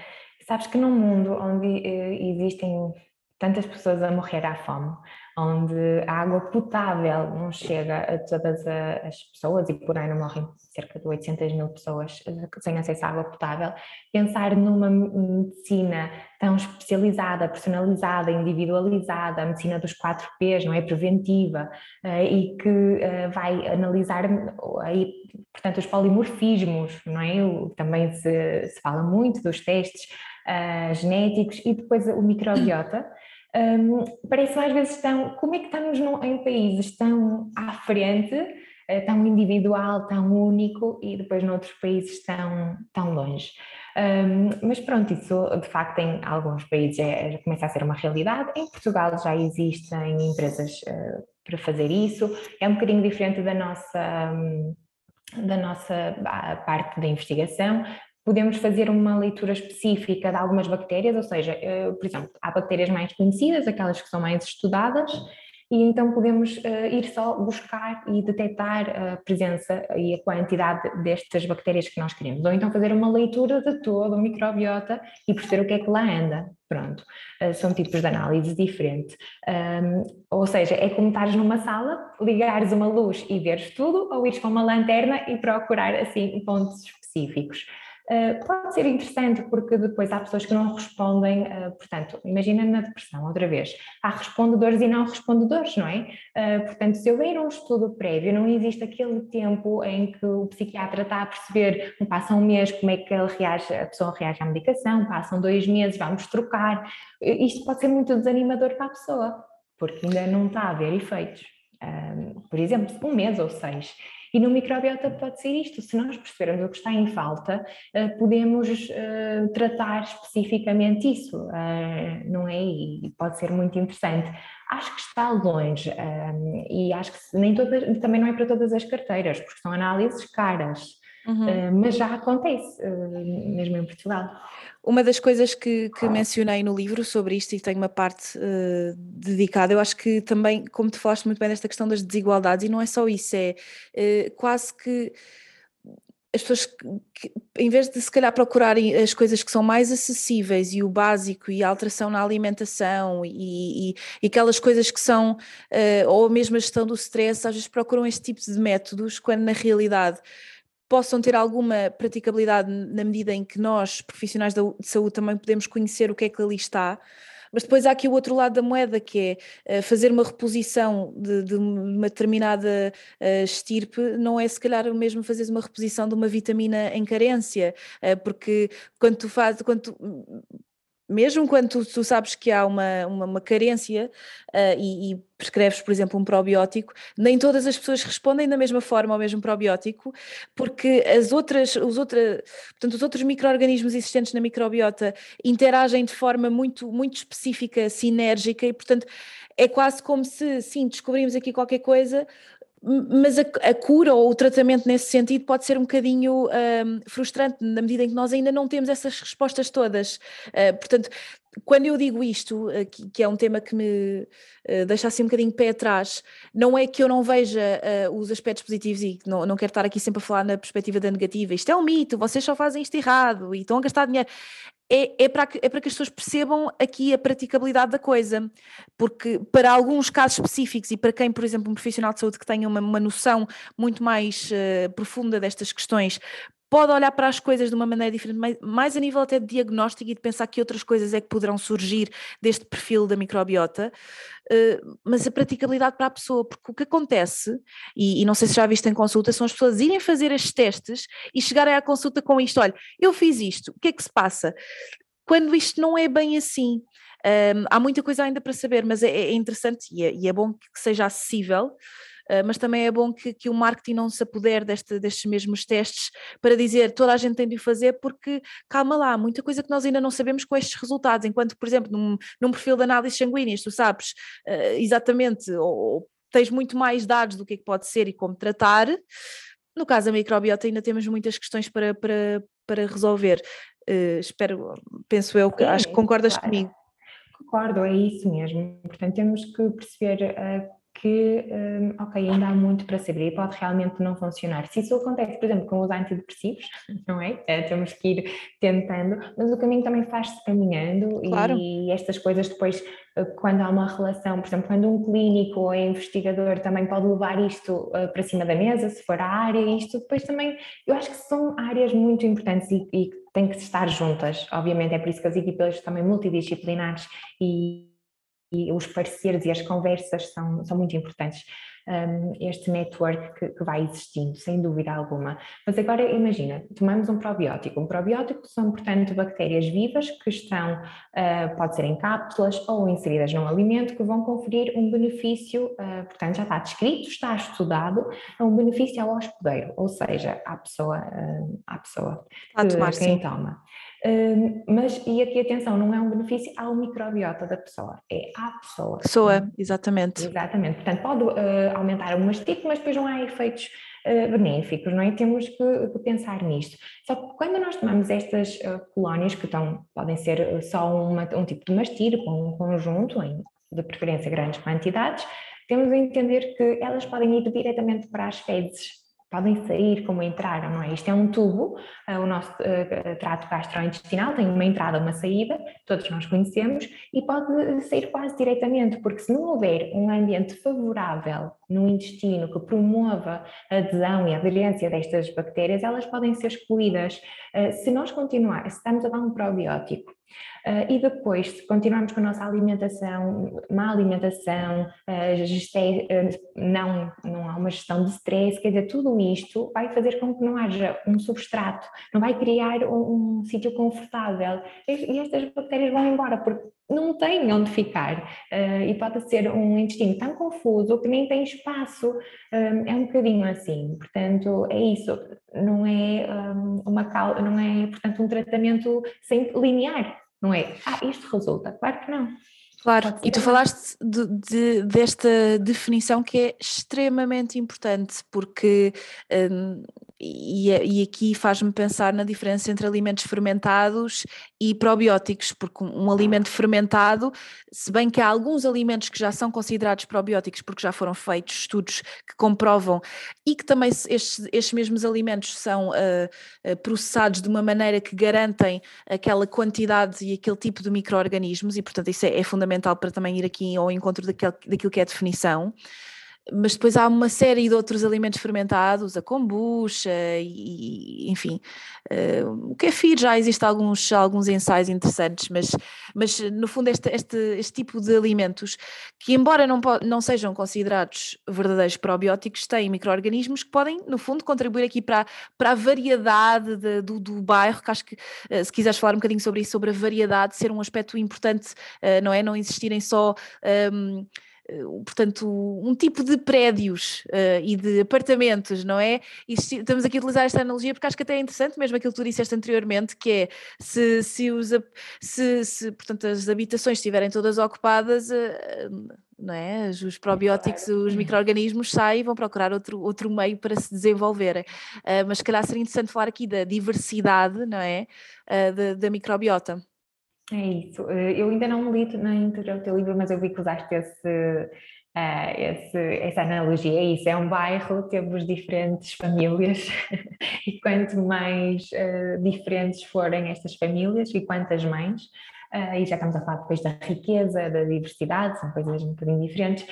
sabes que num mundo onde uh, existem tantas pessoas a morrer à fome, onde a água potável não chega a todas as pessoas e por ano morrem cerca de 800 mil pessoas sem acesso à água potável, pensar numa medicina tão especializada, personalizada, individualizada, a medicina dos 4 P's, não é? Preventiva, eh, e que eh, vai analisar portanto, os polimorfismos, não é? Também se, se fala muito dos testes genéticos e depois o microbiota um, parece às vezes tão. Como é que estamos no, em países tão à frente, uh, tão individual, tão único, e depois noutros países tão, tão longe? Um, mas pronto, isso de facto em alguns países é, começa a ser uma realidade. Em Portugal já existem empresas uh, para fazer isso, é um bocadinho diferente da nossa. Um, da nossa parte da investigação, podemos fazer uma leitura específica de algumas bactérias, ou seja, eh, por exemplo, há bactérias mais conhecidas, aquelas que são mais estudadas, e então podemos uh, ir só buscar e detectar a presença e a quantidade destas bactérias que nós queremos, ou então fazer uma leitura de todo o microbiota e perceber o que é que lá anda. Pronto, uh, são tipos de análise diferentes. Um, ou seja, é como estares numa sala, ligares uma luz e veres tudo, ou ires com uma lanterna e procurar assim pontos específicos. Eh, pode ser interessante porque depois há pessoas que não respondem, uh, portanto, imagina na depressão, outra vez, há respondedores e não respondedores, não é? Uh, portanto, se houver um estudo prévio, não existe aquele tempo em que o psiquiatra está a perceber, passa um mês, como é que ele reage, a pessoa reage à medicação, passam dois meses, vamos trocar, isto pode ser muito desanimador para a pessoa, porque ainda não está a haver efeitos. por exemplo, um mês ou seis. E no microbiota pode ser isto, se nós percebermos o que está em falta, eh, podemos eh, tratar especificamente isso, eh, não é? E pode ser muito interessante. Acho que está longe e acho que nem todas, também não é para todas as carteiras, porque são análises caras. Uhum. mas já acontece, mesmo em Portugal. Uma das coisas que, que, mencionei no livro sobre isto e tenho uma parte uh, dedicada, eu acho que também, como tu falaste muito bem desta questão das desigualdades, e não é só isso, é uh, quase que as pessoas, que, em vez de se calhar procurarem as coisas que são mais acessíveis e o básico e a alteração na alimentação e, e, e aquelas coisas que são, uh, ou mesmo a gestão do stress, às vezes procuram este tipo de métodos, quando na realidade possam ter alguma praticabilidade na medida em que nós, profissionais de saúde, também podemos conhecer o que é que ali está. Mas depois há aqui o outro lado da moeda, que é eh, fazer uma reposição de, de uma determinada uh, estirpe, não é se calhar mesmo fazer uma reposição de uma vitamina em carência, uh, porque quando tu fazes, quando tu, mesmo quando tu, tu, sabes que há uma, uma, uma carência uh, e, e, prescreves, por exemplo, um probiótico, nem todas as pessoas respondem da mesma forma ao mesmo probiótico, porque as outras, os, outra, portanto, os outros micro-organismos existentes na microbiota interagem de forma muito, muito específica, sinérgica, e portanto é quase como se, sim, descobrimos aqui qualquer coisa, mas a, a, cura ou o tratamento nesse sentido pode ser um bocadinho um, frustrante na medida em que nós ainda não temos essas respostas todas. Uh, portanto, quando eu digo isto, uh, que, que, é um tema que me uh, deixa assim um bocadinho pé atrás, não é que eu não veja os aspectos positivos e não, não quero estar aqui sempre a falar na perspectiva da negativa, isto é um mito, vocês só fazem isto errado e estão a gastar dinheiro é, é, para, é para que as pessoas percebam aqui a praticabilidade da coisa, porque para alguns casos específicos e para quem, por exemplo, um profissional de saúde que tenha uma, uma noção muito mais uh, profunda destas questões, pode olhar para as coisas de uma maneira diferente, mais, a nível até de diagnóstico e de pensar que outras coisas é que poderão surgir deste perfil da microbiota, uh, mas a praticabilidade para a pessoa, porque o que acontece, e, e, não sei se já viste em consulta, são as pessoas irem fazer estes testes e chegarem à consulta com isto: olha, eu fiz isto, o que é que se passa? Quando isto não é bem assim. Um, há muita coisa ainda para saber, mas é, é interessante é, e é bom que seja acessível. Ah, mas também é bom que, que o marketing não se apodere deste, destes mesmos testes para dizer toda a gente tem de o fazer, porque calma lá, muita coisa que nós ainda não sabemos com estes resultados, enquanto, por exemplo, num, num perfil de análise sanguíneas, tu sabes uh, exatamente, ou, ou, tens muito mais dados do que, é que pode ser e como tratar. No caso da microbiota ainda temos muitas questões para, para, para resolver. Uh, espero, penso eu, que, acho que concordas claro. comigo. Concordo, é isso mesmo. Portanto, temos que perceber uh, que, um, ok, ainda há muito para saber e pode realmente não funcionar. Se isso acontece, por exemplo, com os antidepressivos, *laughs* não é? é temos que ir tentando, mas o caminho também faz-se caminhando claro. e estas coisas depois, eh, quando há uma relação, por exemplo, quando um clínico ou é investigador também pode levar isto uh, para cima da mesa, se for a área, isto depois também, eu acho que são áreas muito importantes e, e têm que estar juntas. Obviamente é por isso que as equipas também multidisciplinares e e os parceiros e as conversas são, são muito importantes. Um, este network que, que, vai existindo, sem dúvida alguma. Mas agora imagina, tomamos um probiótico. Um probiótico são, portanto, bactérias vivas que estão, uh, pode ser em cápsulas ou inseridas num alimento, que vão conferir um benefício, uh, portanto, já está descrito, está estudado, é um benefício ao hospedeiro, ou seja, à pessoa, uh, à pessoa a tomar, quem sim. toma mas, e aqui atenção, não é um benefício ao microbiota da pessoa, é à pessoa. Pessoa, exatamente. Exatamente, portanto pode uh, aumentar o mastite, mas depois não há efeitos uh, benéficos, não é? Temos que, que, pensar nisto. Só que quando nós tomamos estas uh, colónias, que estão, podem ser só uma, um tipo de mastir, com um conjunto, em, de preferência grandes quantidades, temos a entender que elas podem ir diretamente para as fezes podem sair como entraram, não é? Isto é um tubo, uh, o nosso uh, trato gastrointestinal tem uma entrada, uma saída, todos nós conhecemos, e pode sair quase diretamente, porque se não houver um ambiente favorável no intestino que promova a adesão e a aderência destas bactérias, elas podem ser excluídas. Se nós continuar, se estamos a dar um probiótico e depois, se continuarmos com a nossa alimentação, má alimentação, uh, geste, uh, não, não há uma gestão de stress, quer dizer, tudo isto vai fazer com que não haja um substrato, não vai criar um, um sítio confortável. E, estas bactérias vão embora, porque não têm onde ficar. e pode ser um intestino tão confuso que nem tem espaço. é um bocadinho assim. Portanto, é isso. Não é um, uma não é, portanto, um tratamento sem linear não é, ah, isto resulta. Claro que não. Claro, e tu falaste de, de, desta definição que é extremamente importante, porque um, e, aqui faz-me pensar na diferença entre alimentos fermentados e probióticos, porque um, alimento fermentado, se bem que há alguns alimentos que já são considerados probióticos, porque já foram feitos estudos que comprovam, e que também estes, estes mesmos alimentos são uh, processados de uma maneira que garantem aquela quantidade e aquele tipo de micro-organismos, e portanto isso é, é fundamental para também ir aqui ao encontro daquilo que é a definição mas depois há uma série de outros alimentos fermentados, a kombucha e, enfim, uh, o kefir já existe alguns, alguns ensaios interessantes, mas, mas no fundo este, este, este tipo de alimentos que embora não, não sejam considerados verdadeiros probióticos, têm micro-organismos que podem no fundo contribuir aqui para, para a variedade de, do, do bairro, que acho que uh, se quiseres falar um bocadinho sobre isso, sobre a variedade, ser um aspecto importante, uh, não é? Não existirem só... Um, eh, portanto, um tipo de prédios uh, e de apartamentos, não é? E estamos aqui a utilizar esta analogia porque acho que até é interessante, mesmo aquilo que tu disseste anteriormente, que é se, se, os, se, se portanto, as habitações estiverem todas ocupadas, uh, não é? Os probióticos, os micro-organismos saem e vão procurar outro, outro meio para se desenvolverem. Uh, mas se calhar seria interessante falar aqui da diversidade, não é? da, da microbiota. É isso. Eh, eu ainda não li na íntegra o teu livro, mas eu vi que usaste esse, Uh, esse, essa analogia é isso, é um bairro, temos diferentes famílias *laughs* e quanto mais uh, diferentes forem estas famílias e quantas mães, uh, e já estamos a falar depois da riqueza, da diversidade, são coisas um bocadinho diferentes,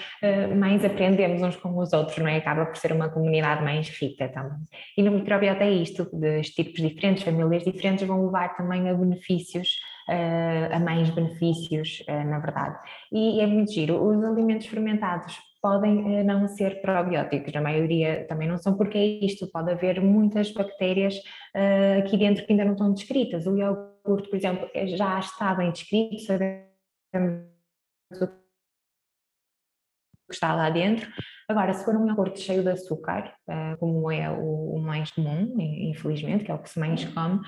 mais aprendemos uns com os outros, não é? Acaba por ser uma comunidade mais rica também. E no microbiota é isto, dos tipos diferentes, famílias diferentes vão levar também a benefícios uh, a mais benefícios, uh, na verdade. E é muito giro, os alimentos fermentados podem uh, não ser probióticos, a maioria também não são, porque é isto, pode haver muitas bactérias aqui dentro que ainda não estão descritas. O iogurte, por exemplo, já está bem descrito, sabemos o que está lá dentro. Agora, se for um iogurte cheio de açúcar, como é o, mais comum, infelizmente, que é o que se mais come,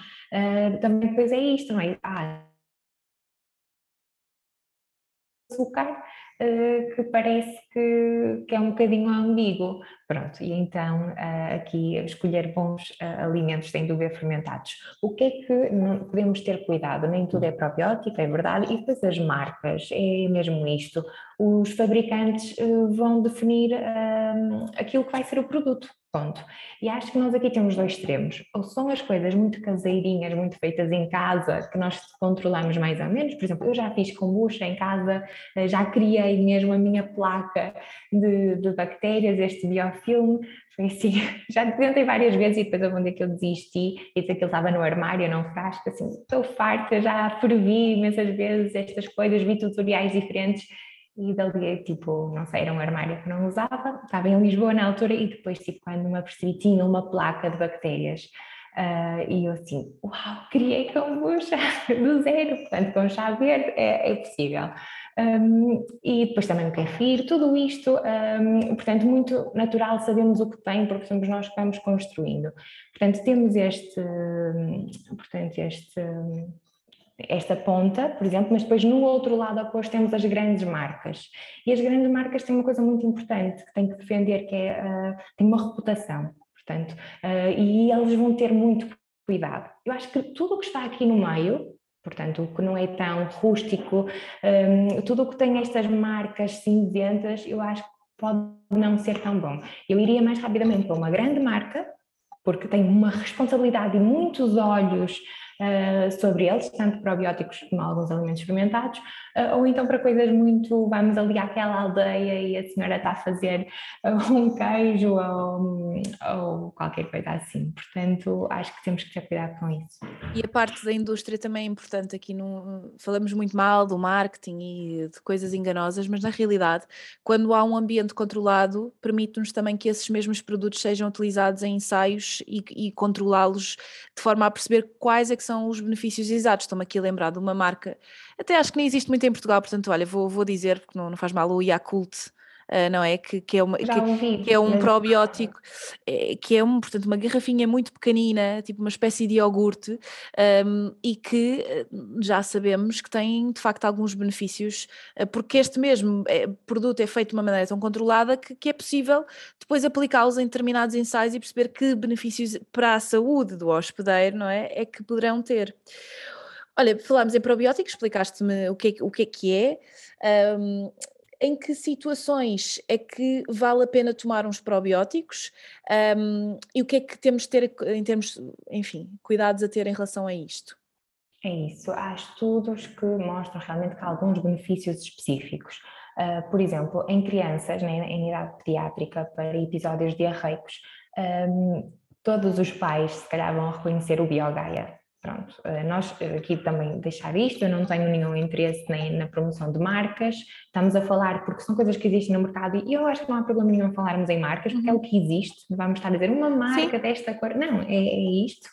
também depois é isto, não é? Ah, açúcar, uh, que parece que, que, é um bocadinho ambíguo. Pronto, e então uh, aqui escolher bons uh, alimentos sem dúvida fermentados. O que é que podemos ter cuidado? Nem tudo é probiótico, é verdade, e depois as marcas, é mesmo isto. Os fabricantes vão definir aquilo que vai ser o produto. Ponto. E acho que nós aqui temos dois extremos. Ou são as coisas muito caseirinhas, muito feitas em casa, que nós controlamos mais ou menos. Por exemplo, eu já fiz kombucha em casa, eh, já criei mesmo a minha placa de, de bactérias, este biofilme. Foi assim, *laughs* já tentei várias vezes e depois houve um dia que eu desisti e disse que ele estava no armário, não frasco, assim, estou farta, já fervi imensas vezes estas coisas, vi tutoriais diferentes e dali, tipo, não sei, era um armário que não usava, estava em Lisboa na altura e depois, tipo, quando me apercebi, tinha uma placa de bactérias. Uh, e eu assim, uau, criei kombucha *laughs* do zero, portanto com chá verde é, é possível. Um, e depois também o kefir, tudo isto, um, portanto, muito natural, sabemos o que tem, porque somos nós que vamos construindo. Portanto, temos este, portanto, este esta ponta, por exemplo, mas depois no outro lado oposto temos as grandes marcas. E as grandes marcas têm uma coisa muito importante que têm que defender, que é, uh, tem uma reputação, portanto, uh, e eles vão ter muito cuidado. Eu acho que tudo o que está aqui no meio, portanto, o que não é tão rústico, um, tudo o que tem estas marcas cinzentas, eu acho que pode não ser tão bom. Eu iria mais rapidamente para uma grande marca, porque tem uma responsabilidade e muitos olhos sobre eles, tanto probióticos como alguns alimentos fermentados, uh, ou então para coisas muito, vamos ali àquela aldeia e a senhora está a fazer *laughs* um queijo ou, ou, qualquer coisa assim. Portanto, acho que temos que ter cuidado com isso. E a parte da indústria também é importante aqui, falamos muito mal do marketing e de coisas enganosas, mas na realidade, quando há um ambiente controlado, permite-nos também que esses mesmos produtos sejam utilizados em ensaios e, e controlá-los de forma a perceber quais é que são os benefícios exatos. Estou-me aqui a lembrar de uma marca, até acho que nem existe muito em Portugal, portanto, olha, vou, vou dizer, porque não, não faz mal, o Yakult não é? Que, que é, uma, que, que, é um probiótico, é, que é um, portanto, uma garrafinha muito pequenina, tipo uma espécie de iogurte, um, e que eh, já sabemos que tem de facto alguns benefícios, uh, porque este mesmo produto é feito de uma maneira tão controlada que, que é possível depois aplicá-los em determinados ensaios e perceber que benefícios para a saúde do hospedeiro, não é? É que poderão ter. Olha, falámos em probióticos, explicaste-me o que é, o que é que é. Um, em que situações é que vale a pena tomar uns probióticos um, e o que é que temos de ter em termos, enfim, cuidados a ter em relação a isto? É isso, há estudos que mostram realmente que há alguns benefícios específicos. Uh, por exemplo, em crianças, né, em idade pediátrica, para episódios diarreicos, um, todos os pais se calhar vão reconhecer o biogaia, Pronto, eh, nós eh, aqui também deixar isto, eu não tenho nenhum interesse nem na promoção de marcas, estamos a falar porque são coisas que existem no mercado e eu acho que não há problema nenhum falarmos em marcas, porque é o que existe, vamos estar a dizer uma marca Sim. desta cor, não, é, é isto.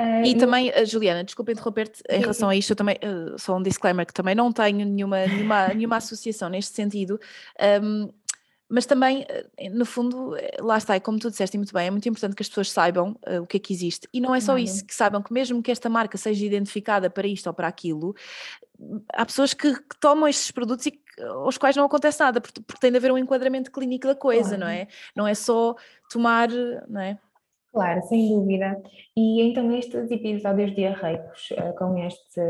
Uh, e também, Juliana, desculpa interromper-te em relação a isto, eu também, uh, só um disclaimer, que também não tenho nenhuma, nenhuma, nenhuma associação neste sentido, um, mas também, eh, no fundo, eh, lá está, e como tu disseste muito bem, é muito importante que as pessoas saibam uh, o que é que existe. E não é só isso, que saibam que mesmo que esta marca seja identificada para isto ou para aquilo, há pessoas que, que tomam estes produtos e aos quais não acontece nada, porque, porque tem de haver um enquadramento clínico da coisa, claro. não é? Não é só tomar, não é? Claro, sem dúvida. E então estes episódios diarreicos com este,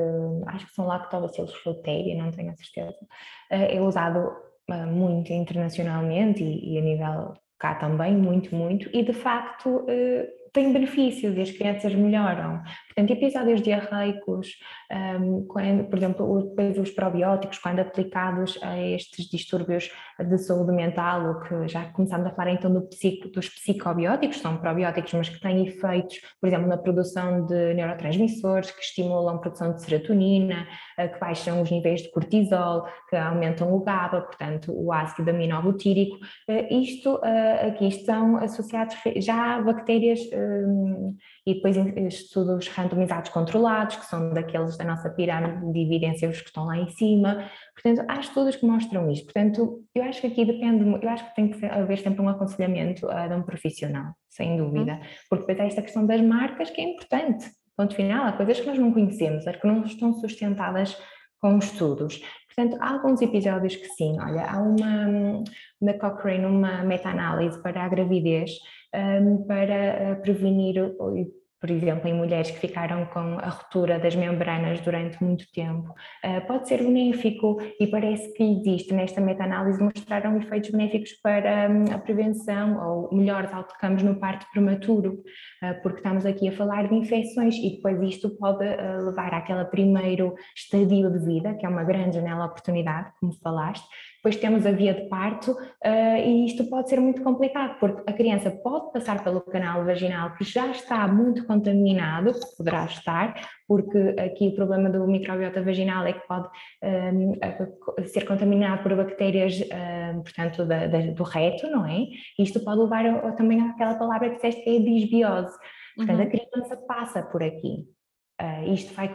acho que são lactobacilos fruteira, não tenho a certeza, é usado muito internacionalmente e, e, a nível cá também, muito, muito, e de facto eh, tem benefícios e as crianças melhoram. Portanto, episódios diarreicos, um, quando, por exemplo, depois os probióticos, quando aplicados a estes distúrbios de saúde mental, o que já começamos a falar então do psico, dos psicobióticos, são probióticos, mas que têm efeitos, por exemplo, na produção de neurotransmissores, que estimulam a produção de serotonina, eh, que baixam os níveis de cortisol, que aumentam o GABA, portanto, o ácido aminobutírico. Eh, isto eh, aqui estão associados já a bactérias um, e depois estudos randomizados controlados, que são daqueles da nossa pirâmide de evidências que estão lá em cima. Portanto, há estudos que mostram isto. Portanto, eu acho que aqui depende, eu acho que tem que haver sempre um aconselhamento uh, de um profissional, sem dúvida, uhum. porque depois há esta questão das marcas que é importante. Ponto final, há coisas que nós não conhecemos, é que não estão sustentadas com estudos. Portanto, há alguns episódios que sim, olha, há uma, na Cochrane, uma meta-análise para a gravidez, um, para eh, prevenir por exemplo, em mulheres que ficaram com a ruptura das membranas durante muito tempo, eh, pode ser benéfico e parece que existe nesta meta-análise mostraram efeitos benéficos para hum, a prevenção ou melhores outcomes no parto prematuro, eh, porque estamos aqui a falar de infecções e depois isto pode eh, levar àquela primeiro estadio de vida, que é uma grande janela de oportunidade, como falaste, depois temos a via de parto uh, e isto pode ser muito complicado, porque a criança pode passar pelo canal vaginal que já está muito contaminado, poderá estar, porque aqui o problema do microbiota vaginal é que pode um, ehm, ser contaminado por bactérias, um, ehm, portanto, da, da, do reto, não é? Isto pode levar a, também àquela palavra que disseste que é disbiose. Portanto, uhum. a criança passa por aqui. Uh, isto vai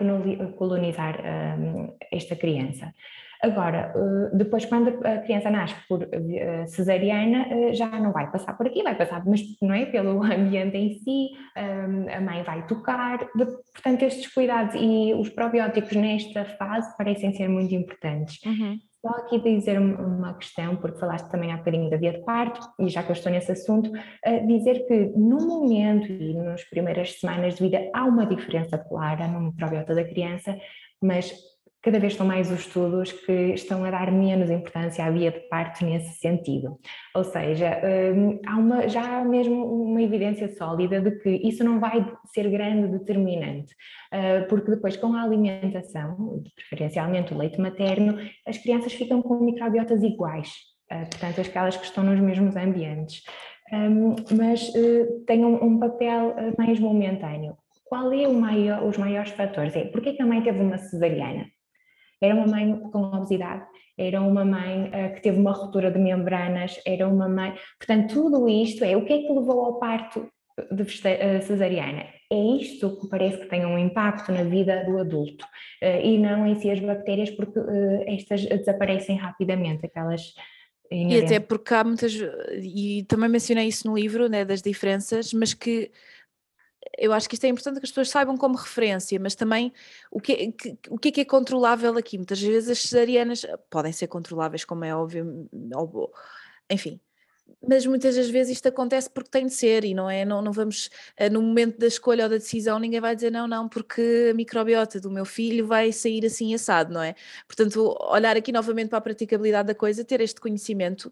colonizar um, ehm, esta criança. Agora, eh, depois quando a criança nasce por eh, cesariana, eh, já não vai passar por aqui, vai passar, mas não é pelo *laughs* ambiente em si, a mãe vai tocar, portanto estes cuidados e os probióticos nesta fase parecem ser muito importantes. Uhum. Só aqui dizer uma questão, porque falaste também há bocadinho da via de parto, e já que eu estou nesse assunto, dizer que no momento e nas primeiras semanas de vida há uma diferença clara no microbiota da criança, mas cada vez são mais os estudos que estão a dar menos importância à via de parto nesse sentido. Ou seja, hum, há uma, já há mesmo uma evidência sólida de que isso não vai ser grande determinante, ah, porque depois com a alimentação, preferencialmente o leite materno, as crianças ficam com microbiotas iguais, ah, portanto aquelas que estão nos mesmos ambientes. Hum, mas uh, têm um, papel uh, mais momentâneo. Qual é maior, os maiores fatores? É porque é que a mãe teve uma cesariana? Era uma mãe com obesidade, era uma mãe uh, que teve uma ruptura de membranas, era uma mãe. Portanto, tudo isto é o que é que levou ao parto de uh, cesariana? É isto que parece que tem um impacto na vida do adulto uh, e não em si as bactérias, porque estas desaparecem rapidamente, aquelas. E até porque há muitas, e também mencionei isso no livro, né, das diferenças, mas que eu acho que isto é importante que as pessoas saibam como referência, mas também o que, que, o que é que é controlável aqui? Muitas vezes as cesarianas podem ser controláveis, como é óbvio, enfim, mas muitas das vezes isto acontece porque tem de ser e não é, não, não vamos, eh, no momento da escolha ou da decisão, ninguém vai dizer não, não, porque a microbiota do meu filho vai sair assim assado, não é? Portanto, olhar aqui novamente para a praticabilidade da coisa, ter este conhecimento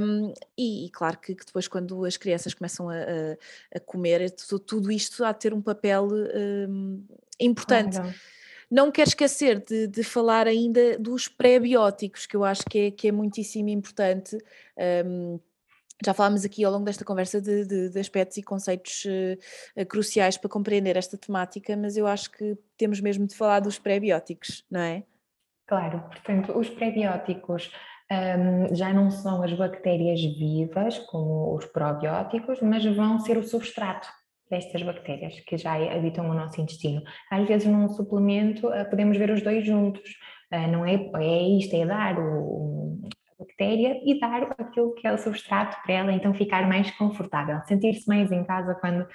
um, e, e, claro que, que, depois quando as crianças começam a, a, a comer, tudo isto há de ter um papel um, importante. Ah, não quero esquecer de, de, falar ainda dos pré-bióticos, que eu acho que é, que é muitíssimo importante. Um, já falámos aqui ao longo desta conversa de, de, de aspectos e conceitos uh, cruciais para compreender esta temática, mas eu acho que temos mesmo de falar dos pré-bióticos, não é? Claro, portanto, os pré-bióticos um, já não são as bactérias vivas, como os probióticos, mas vão ser o substrato destas bactérias que já habitam o nosso intestino. Às vezes, num suplemento, uh, podemos ver os dois juntos. Não é, é isto, é dar o, bactéria e dar aquilo que é o substrato para ela então ficar mais confortável, sentir-se mais em casa quando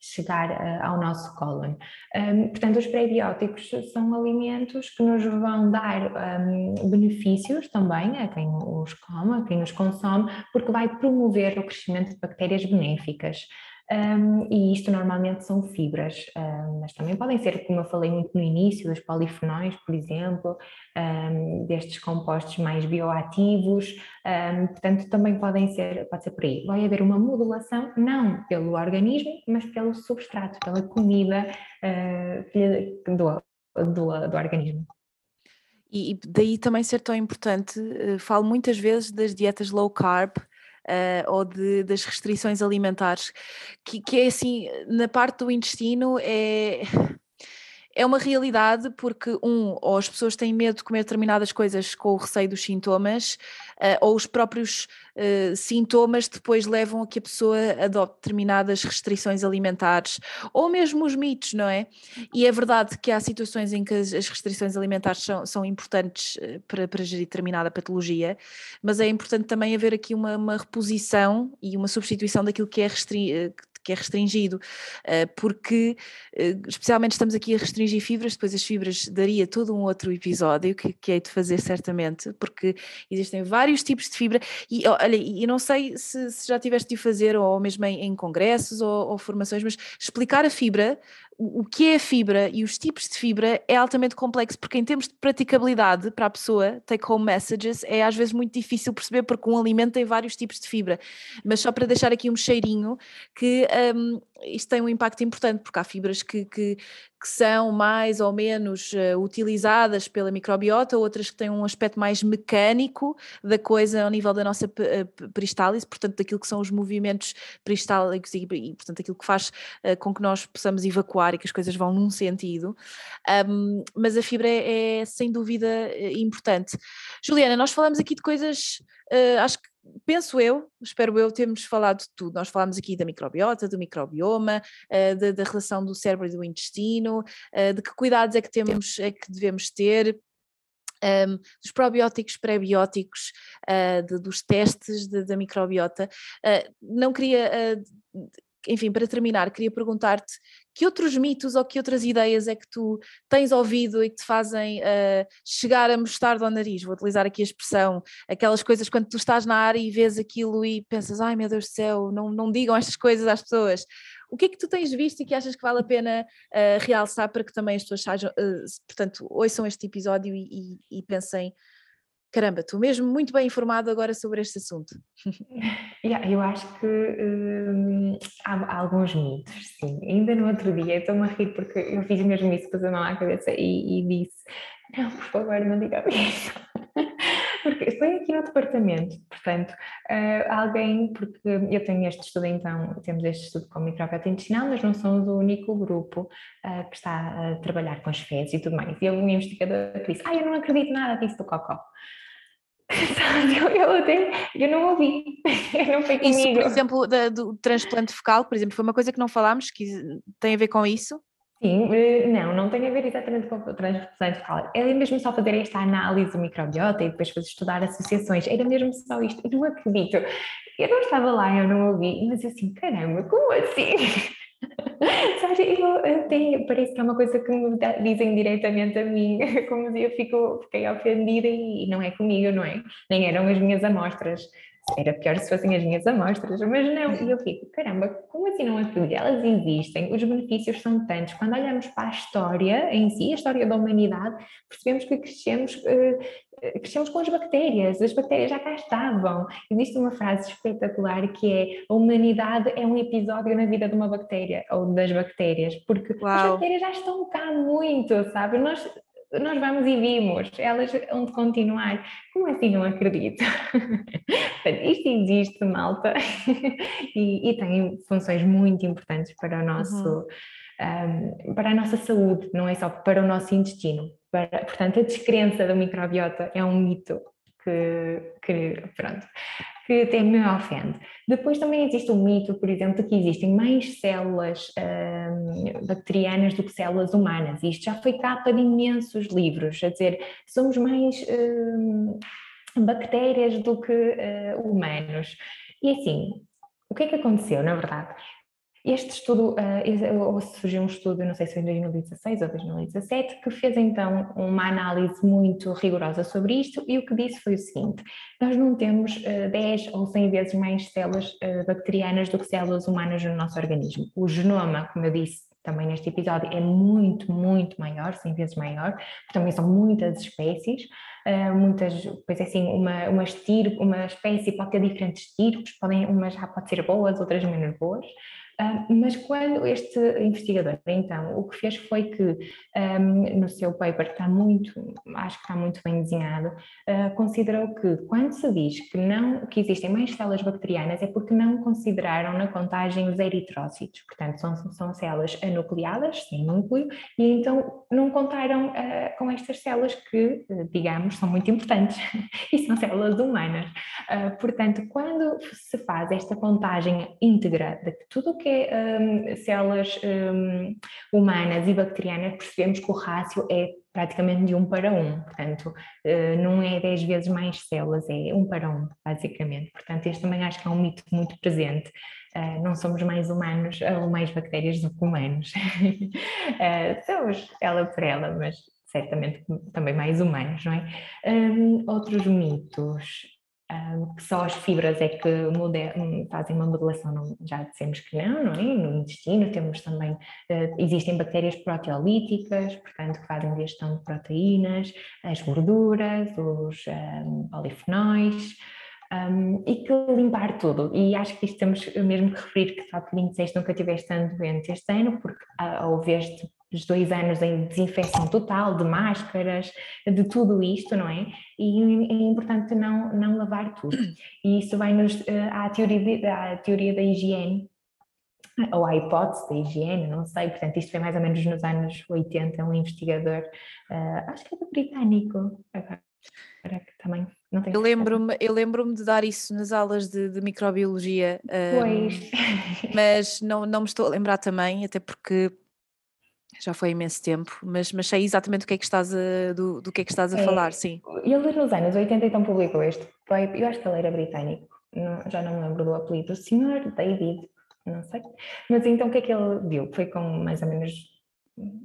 chegar uh, ao nosso cólon. Um, portanto, os prebióticos são alimentos que nos vão dar um, benefícios também a quem os come, a quem os consome, porque vai promover o crescimento de bactérias benéficas. Um, e isto normalmente são fibras, um, mas também podem ser, como eu falei muito no início, dos polifenóis, por exemplo, um, destes compostos mais bioativos, portanto também podem ser, pode ser por aí. Vai haver uma modulação, não pelo organismo, mas pelo substrato, pela comida uh, do, do, do organismo. E daí também ser tão importante, eh, falo muitas vezes das dietas low carb, uh, ou de, das restrições alimentares, que, que é assim, na parte do intestino é *laughs* é uma realidade porque, um, ou as pessoas têm medo de comer determinadas coisas com o receio dos sintomas, uh, ou os próprios uh, sintomas depois levam a que a pessoa adopte determinadas restrições alimentares, ou mesmo os mitos, não é? E é verdade que há situações em que as, as restrições alimentares são, são importantes uh, para, para gerir determinada patologia, mas é importante também haver aqui uma, uma reposição e uma substituição daquilo que é restri que é restringido, uh, porque uh, especialmente estamos aqui a restringir fibras, depois as fibras daria todo um outro episódio que, que de fazer certamente, porque existem vários tipos de fibra e olha, e não sei se, se já tiveste de fazer ou mesmo em, em congressos ou, ou formações, mas explicar a fibra o que é a fibra e os tipos de fibra é altamente complexo, porque em termos de praticabilidade para a pessoa, take home messages, é às vezes muito difícil perceber, porque um alimento tem vários tipos de fibra. Mas só para deixar aqui um cheirinho, que um, isto tem um impacto importante, porque há fibras que, que, que são mais ou menos uh, utilizadas pela microbiota, outras que têm um aspecto mais mecânico da coisa ao nível da nossa eh, peristálise, portanto, daquilo que são os movimentos peristálicos e, e portanto, aquilo que faz uh, com que nós possamos evacuar e que as coisas vão num sentido. Um, mas a fibra é, é, sem dúvida importante. Juliana, nós falamos aqui de coisas, uh, acho que penso eu, espero eu, temos falado de tudo. Nós falámos aqui da microbiota, do microbioma, uh, da, relação do cérebro e do intestino, uh, de que cuidados é que temos, é que devemos ter. Um, dos probióticos, pré-bióticos, uh, de, dos testes da microbiota. não queria enfim, para terminar, queria perguntar-te que outros mitos ou que outras ideias é que tu tens ouvido e que te fazem uh, chegar a mostarda ao nariz? Vou utilizar aqui a expressão, aquelas coisas quando tu estás na área e vês aquilo e pensas, ai meu Deus do céu, não, não digam estas coisas às pessoas. O que é que tu tens visto e que achas que vale a pena uh, realçar para que também as pessoas sejam, uh, portanto, ouçam este episódio e, e, e pensem caramba, estou mesmo muito bem informado agora sobre este assunto. *laughs* Yeah, eu acho que hum, há, há, alguns mitos, sim. Ainda no outro dia, estou-me a rir porque eu fiz mesmo isso, pus a mão à cabeça e, e disse: Não, por favor, não diga isso. *laughs* porque foi aqui no departamento, portanto, uh, alguém, porque eu tenho este estudo, então, temos este estudo com microbiota intestinal, mas não somos o único grupo uh, que está a trabalhar com as fezes e tudo mais. E houve um investigador disse: Ah, eu não acredito nada disso do cocó. Eu, *laughs* eu, até, eu não ouvi, *laughs* não foi comigo. Isso, por exemplo, da, do transplante focal, por exemplo, foi uma coisa que não falámos, que tem a ver com isso? Sim, eh, não, não tem a ver exatamente com o transplante focal. Era mesmo só fazer esta análise do microbiota e depois fazer estudar associações. Era mesmo só isto. Eu não acredito. Eu não estava lá, eu não ouvi. Mas assim, caramba, como assim? *laughs* *laughs* Sabes, eu até parece que é uma coisa que me dizem diretamente a mim, *laughs* como se eu fico, fiquei ofendida e não é comigo, não é? Nem eram as minhas amostras. Era pior se fossem as minhas amostras, mas não, e eu fico, caramba, como assim não acredito? Elas existem, os benefícios são tantos. Quando olhamos para a história em si, a história da humanidade, percebemos que crescemos, uh, crescemos com as bactérias, as bactérias já cá estavam. Existe uma frase espetacular que é: a humanidade é um episódio na vida de uma bactéria, ou das bactérias, porque Uau. as bactérias já estão cá muito, sabe? Nós nós vamos e vimos, elas vão de continuar. Como assim não acredito? *laughs* Isto existe, malta, *laughs* e, e, tem funções muito importantes para o nosso. Uhum. Um, para a nossa saúde, não é só para o nosso intestino. Para, portanto, a descrença da microbiota é um mito que, que pronto, que até me ofende. Depois também existe o mito, por exemplo, de que existem mais células hum, bacterianas do que células humanas. Isto já foi capa de imensos livros, a dizer, somos mais hum, bactérias do que uh, humanos. E assim, o que é que aconteceu, na verdade? Este estudo, uh, surgiu um estudo, não sei se foi em 2016 ou 2017, que fez então uma análise muito rigorosa sobre isto e o que disse foi o seguinte: nós não temos uh, 10 ou 100 vezes mais células uh, bacterianas do que células humanas no nosso organismo. O genoma, como eu disse também neste episódio, é muito, muito maior, 100 vezes maior, também são muitas espécies. Muitas, pois é assim, uma, uma, estirpe, uma espécie pode ter diferentes estirpes, podem, umas já pode ser boas, outras menos boas. Ah, mas quando este investigador, então, o que fez foi que um, no seu paper, que está muito, acho que está muito bem desenhado, uh, considerou que quando se diz que, não, que existem mais células bacterianas é porque não consideraram na contagem os eritrócitos, portanto são, são células anucleadas, sem núcleo, e então não contaram uh, com estas células que, digamos, são muito importantes *laughs* e são células humanas. portanto, quando se faz esta contagem íntegra de tudo o que é um, células um, humanas e bacterianas, percebemos que o rácio é praticamente de um para um, portanto, uh, não é 10 vezes mais células, é um para um, basicamente. Portanto, este também acho que é um mito muito presente. Uh, não somos mais humanos ou mais bactérias do que humanos. uh, *laughs* somos ela por ela, mas certamente também mais humanos, não é? Um, outros mitos que só as fibras é que fazem uma modulação, já dissemos que não, não é? No intestino temos também, uh, existem bactérias proteolíticas, portanto, que fazem digestão de proteínas, as gorduras, os um, polifenóis, um, e que limpar tudo. E acho que isto temos mesmo que referir que, de facto, 26 nunca tiveste tanto doente este ano, porque uh, houve este os dois anos em desinfecção total, de máscaras, de tudo isto, não é? E é importante não, não lavar tudo. E isso vai-nos eh, à, teoria à teoria da higiene, ou à hipótese da higiene, não sei, portanto isto foi mais ou menos nos anos 80, um investigador, uh, acho que é britânico, agora que também eu lembro-me eu lembro de dar isso nas aulas de, de microbiologia pois. Um, mas não, não me estou a lembrar também até porque já foi imenso tempo, mas, mas sei exatamente do que é que estás a, do, do que é que estás a é, falar, sim. Ele nos anos 80 então publicou este, eu acho que ele era britânico, não, já não me lembro do apelido, o senhor David, não sei, mas então o que é que ele viu? Foi com mais ou menos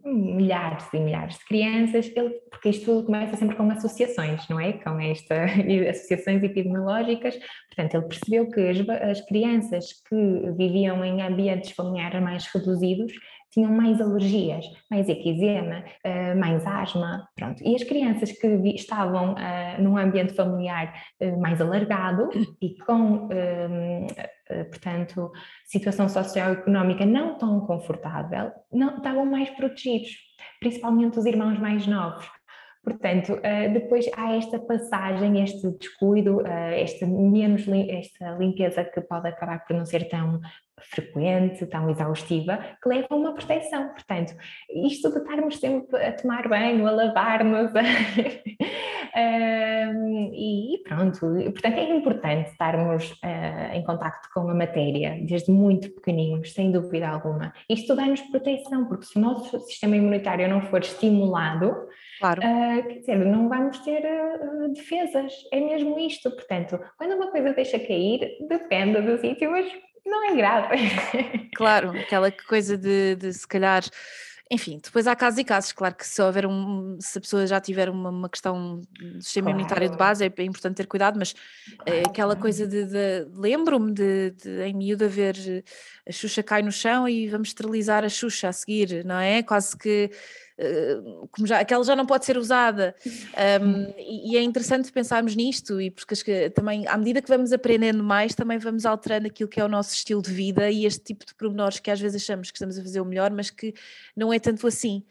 milhares e milhares de crianças, ele, porque isto começa sempre com associações, não é? Com esta *laughs* associações epidemiológicas, portanto ele percebeu que as, as crianças que viviam em ambientes familiares mais reduzidos tinham mais alergias, mais eczema, eh, mais asma, pronto. E as crianças que estavam uh, num ambiente familiar uh, mais alargado *laughs* e com, portanto, situação socioeconómica não tão confortável, não estavam mais protegidos, principalmente os irmãos mais novos. Portanto, depois há esta passagem, este descuido, esta menos esta limpeza que pode acabar por não ser tão frequente, tão exaustiva, que leva a uma proteção. Portanto, isto de estarmos sempre a tomar banho, a lavar-nos, *laughs* um, e pronto. Portanto, é importante estarmos uh, em contacto com a matéria desde muito pequeninos, sem dúvida alguma. Isto dá-nos proteção, porque se o nosso sistema imunitário não for estimulado, claro. Uh, quer dizer, não vamos ter uh, defesas. É mesmo isto. Portanto, quando uma coisa deixa cair, depende do sítio, mas não é grave. Claro, aquela coisa de, de se calhar enfim, depois há casos e casos, claro que se houver um, se a pessoa já tiver uma, uma questão do sistema claro. imunitário de base, é importante ter cuidado, mas é aquela coisa de, de lembro-me de, de, em miúdo ver a Xuxa cai no chão e vamos esterilizar a Xuxa a seguir, não é? Quase que como já, aquela já não pode ser usada. Um, e, é interessante pensarmos nisto, e porque também, à medida que vamos aprendendo mais, também vamos alterando aquilo que é o nosso estilo de vida e este tipo de pormenores que às vezes achamos que estamos a fazer o melhor, mas que não é tanto assim.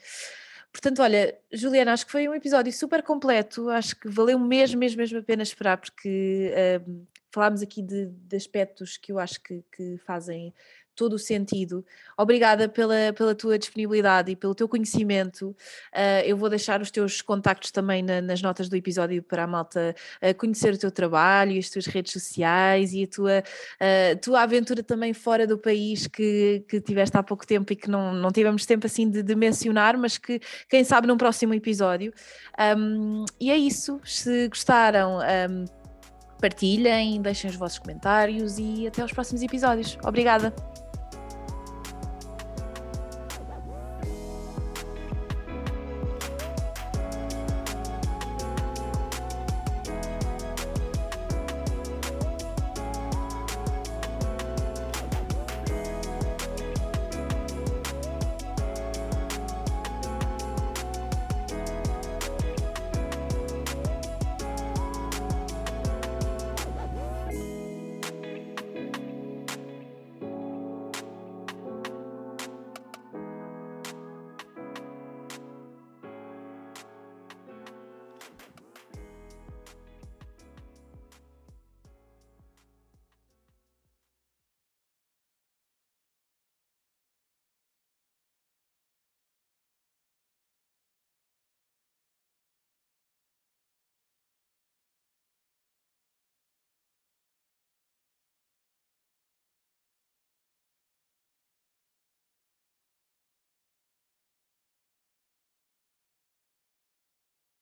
Portanto, olha, Juliana, acho que foi um episódio super completo, acho que valeu mesmo, mesmo, mesmo a pena esperar, porque um, falámos aqui de, de, aspectos que eu acho que, que fazem todo o sentido. Obrigada pela, pela tua disponibilidade e pelo teu conhecimento. Uh, eu vou deixar os teus contactos também na, nas notas do episódio para a malta uh, conhecer o teu trabalho e as tuas redes sociais e a tua, uh, tua aventura também fora do país que, que tiveste há pouco tempo e que não, não tivemos tempo assim de, de mencionar, mas que quem sabe num próximo episódio. Um, e é isso. Se gostaram. Um, partilhem, deixem os vossos comentários e até aos próximos episódios. Obrigada!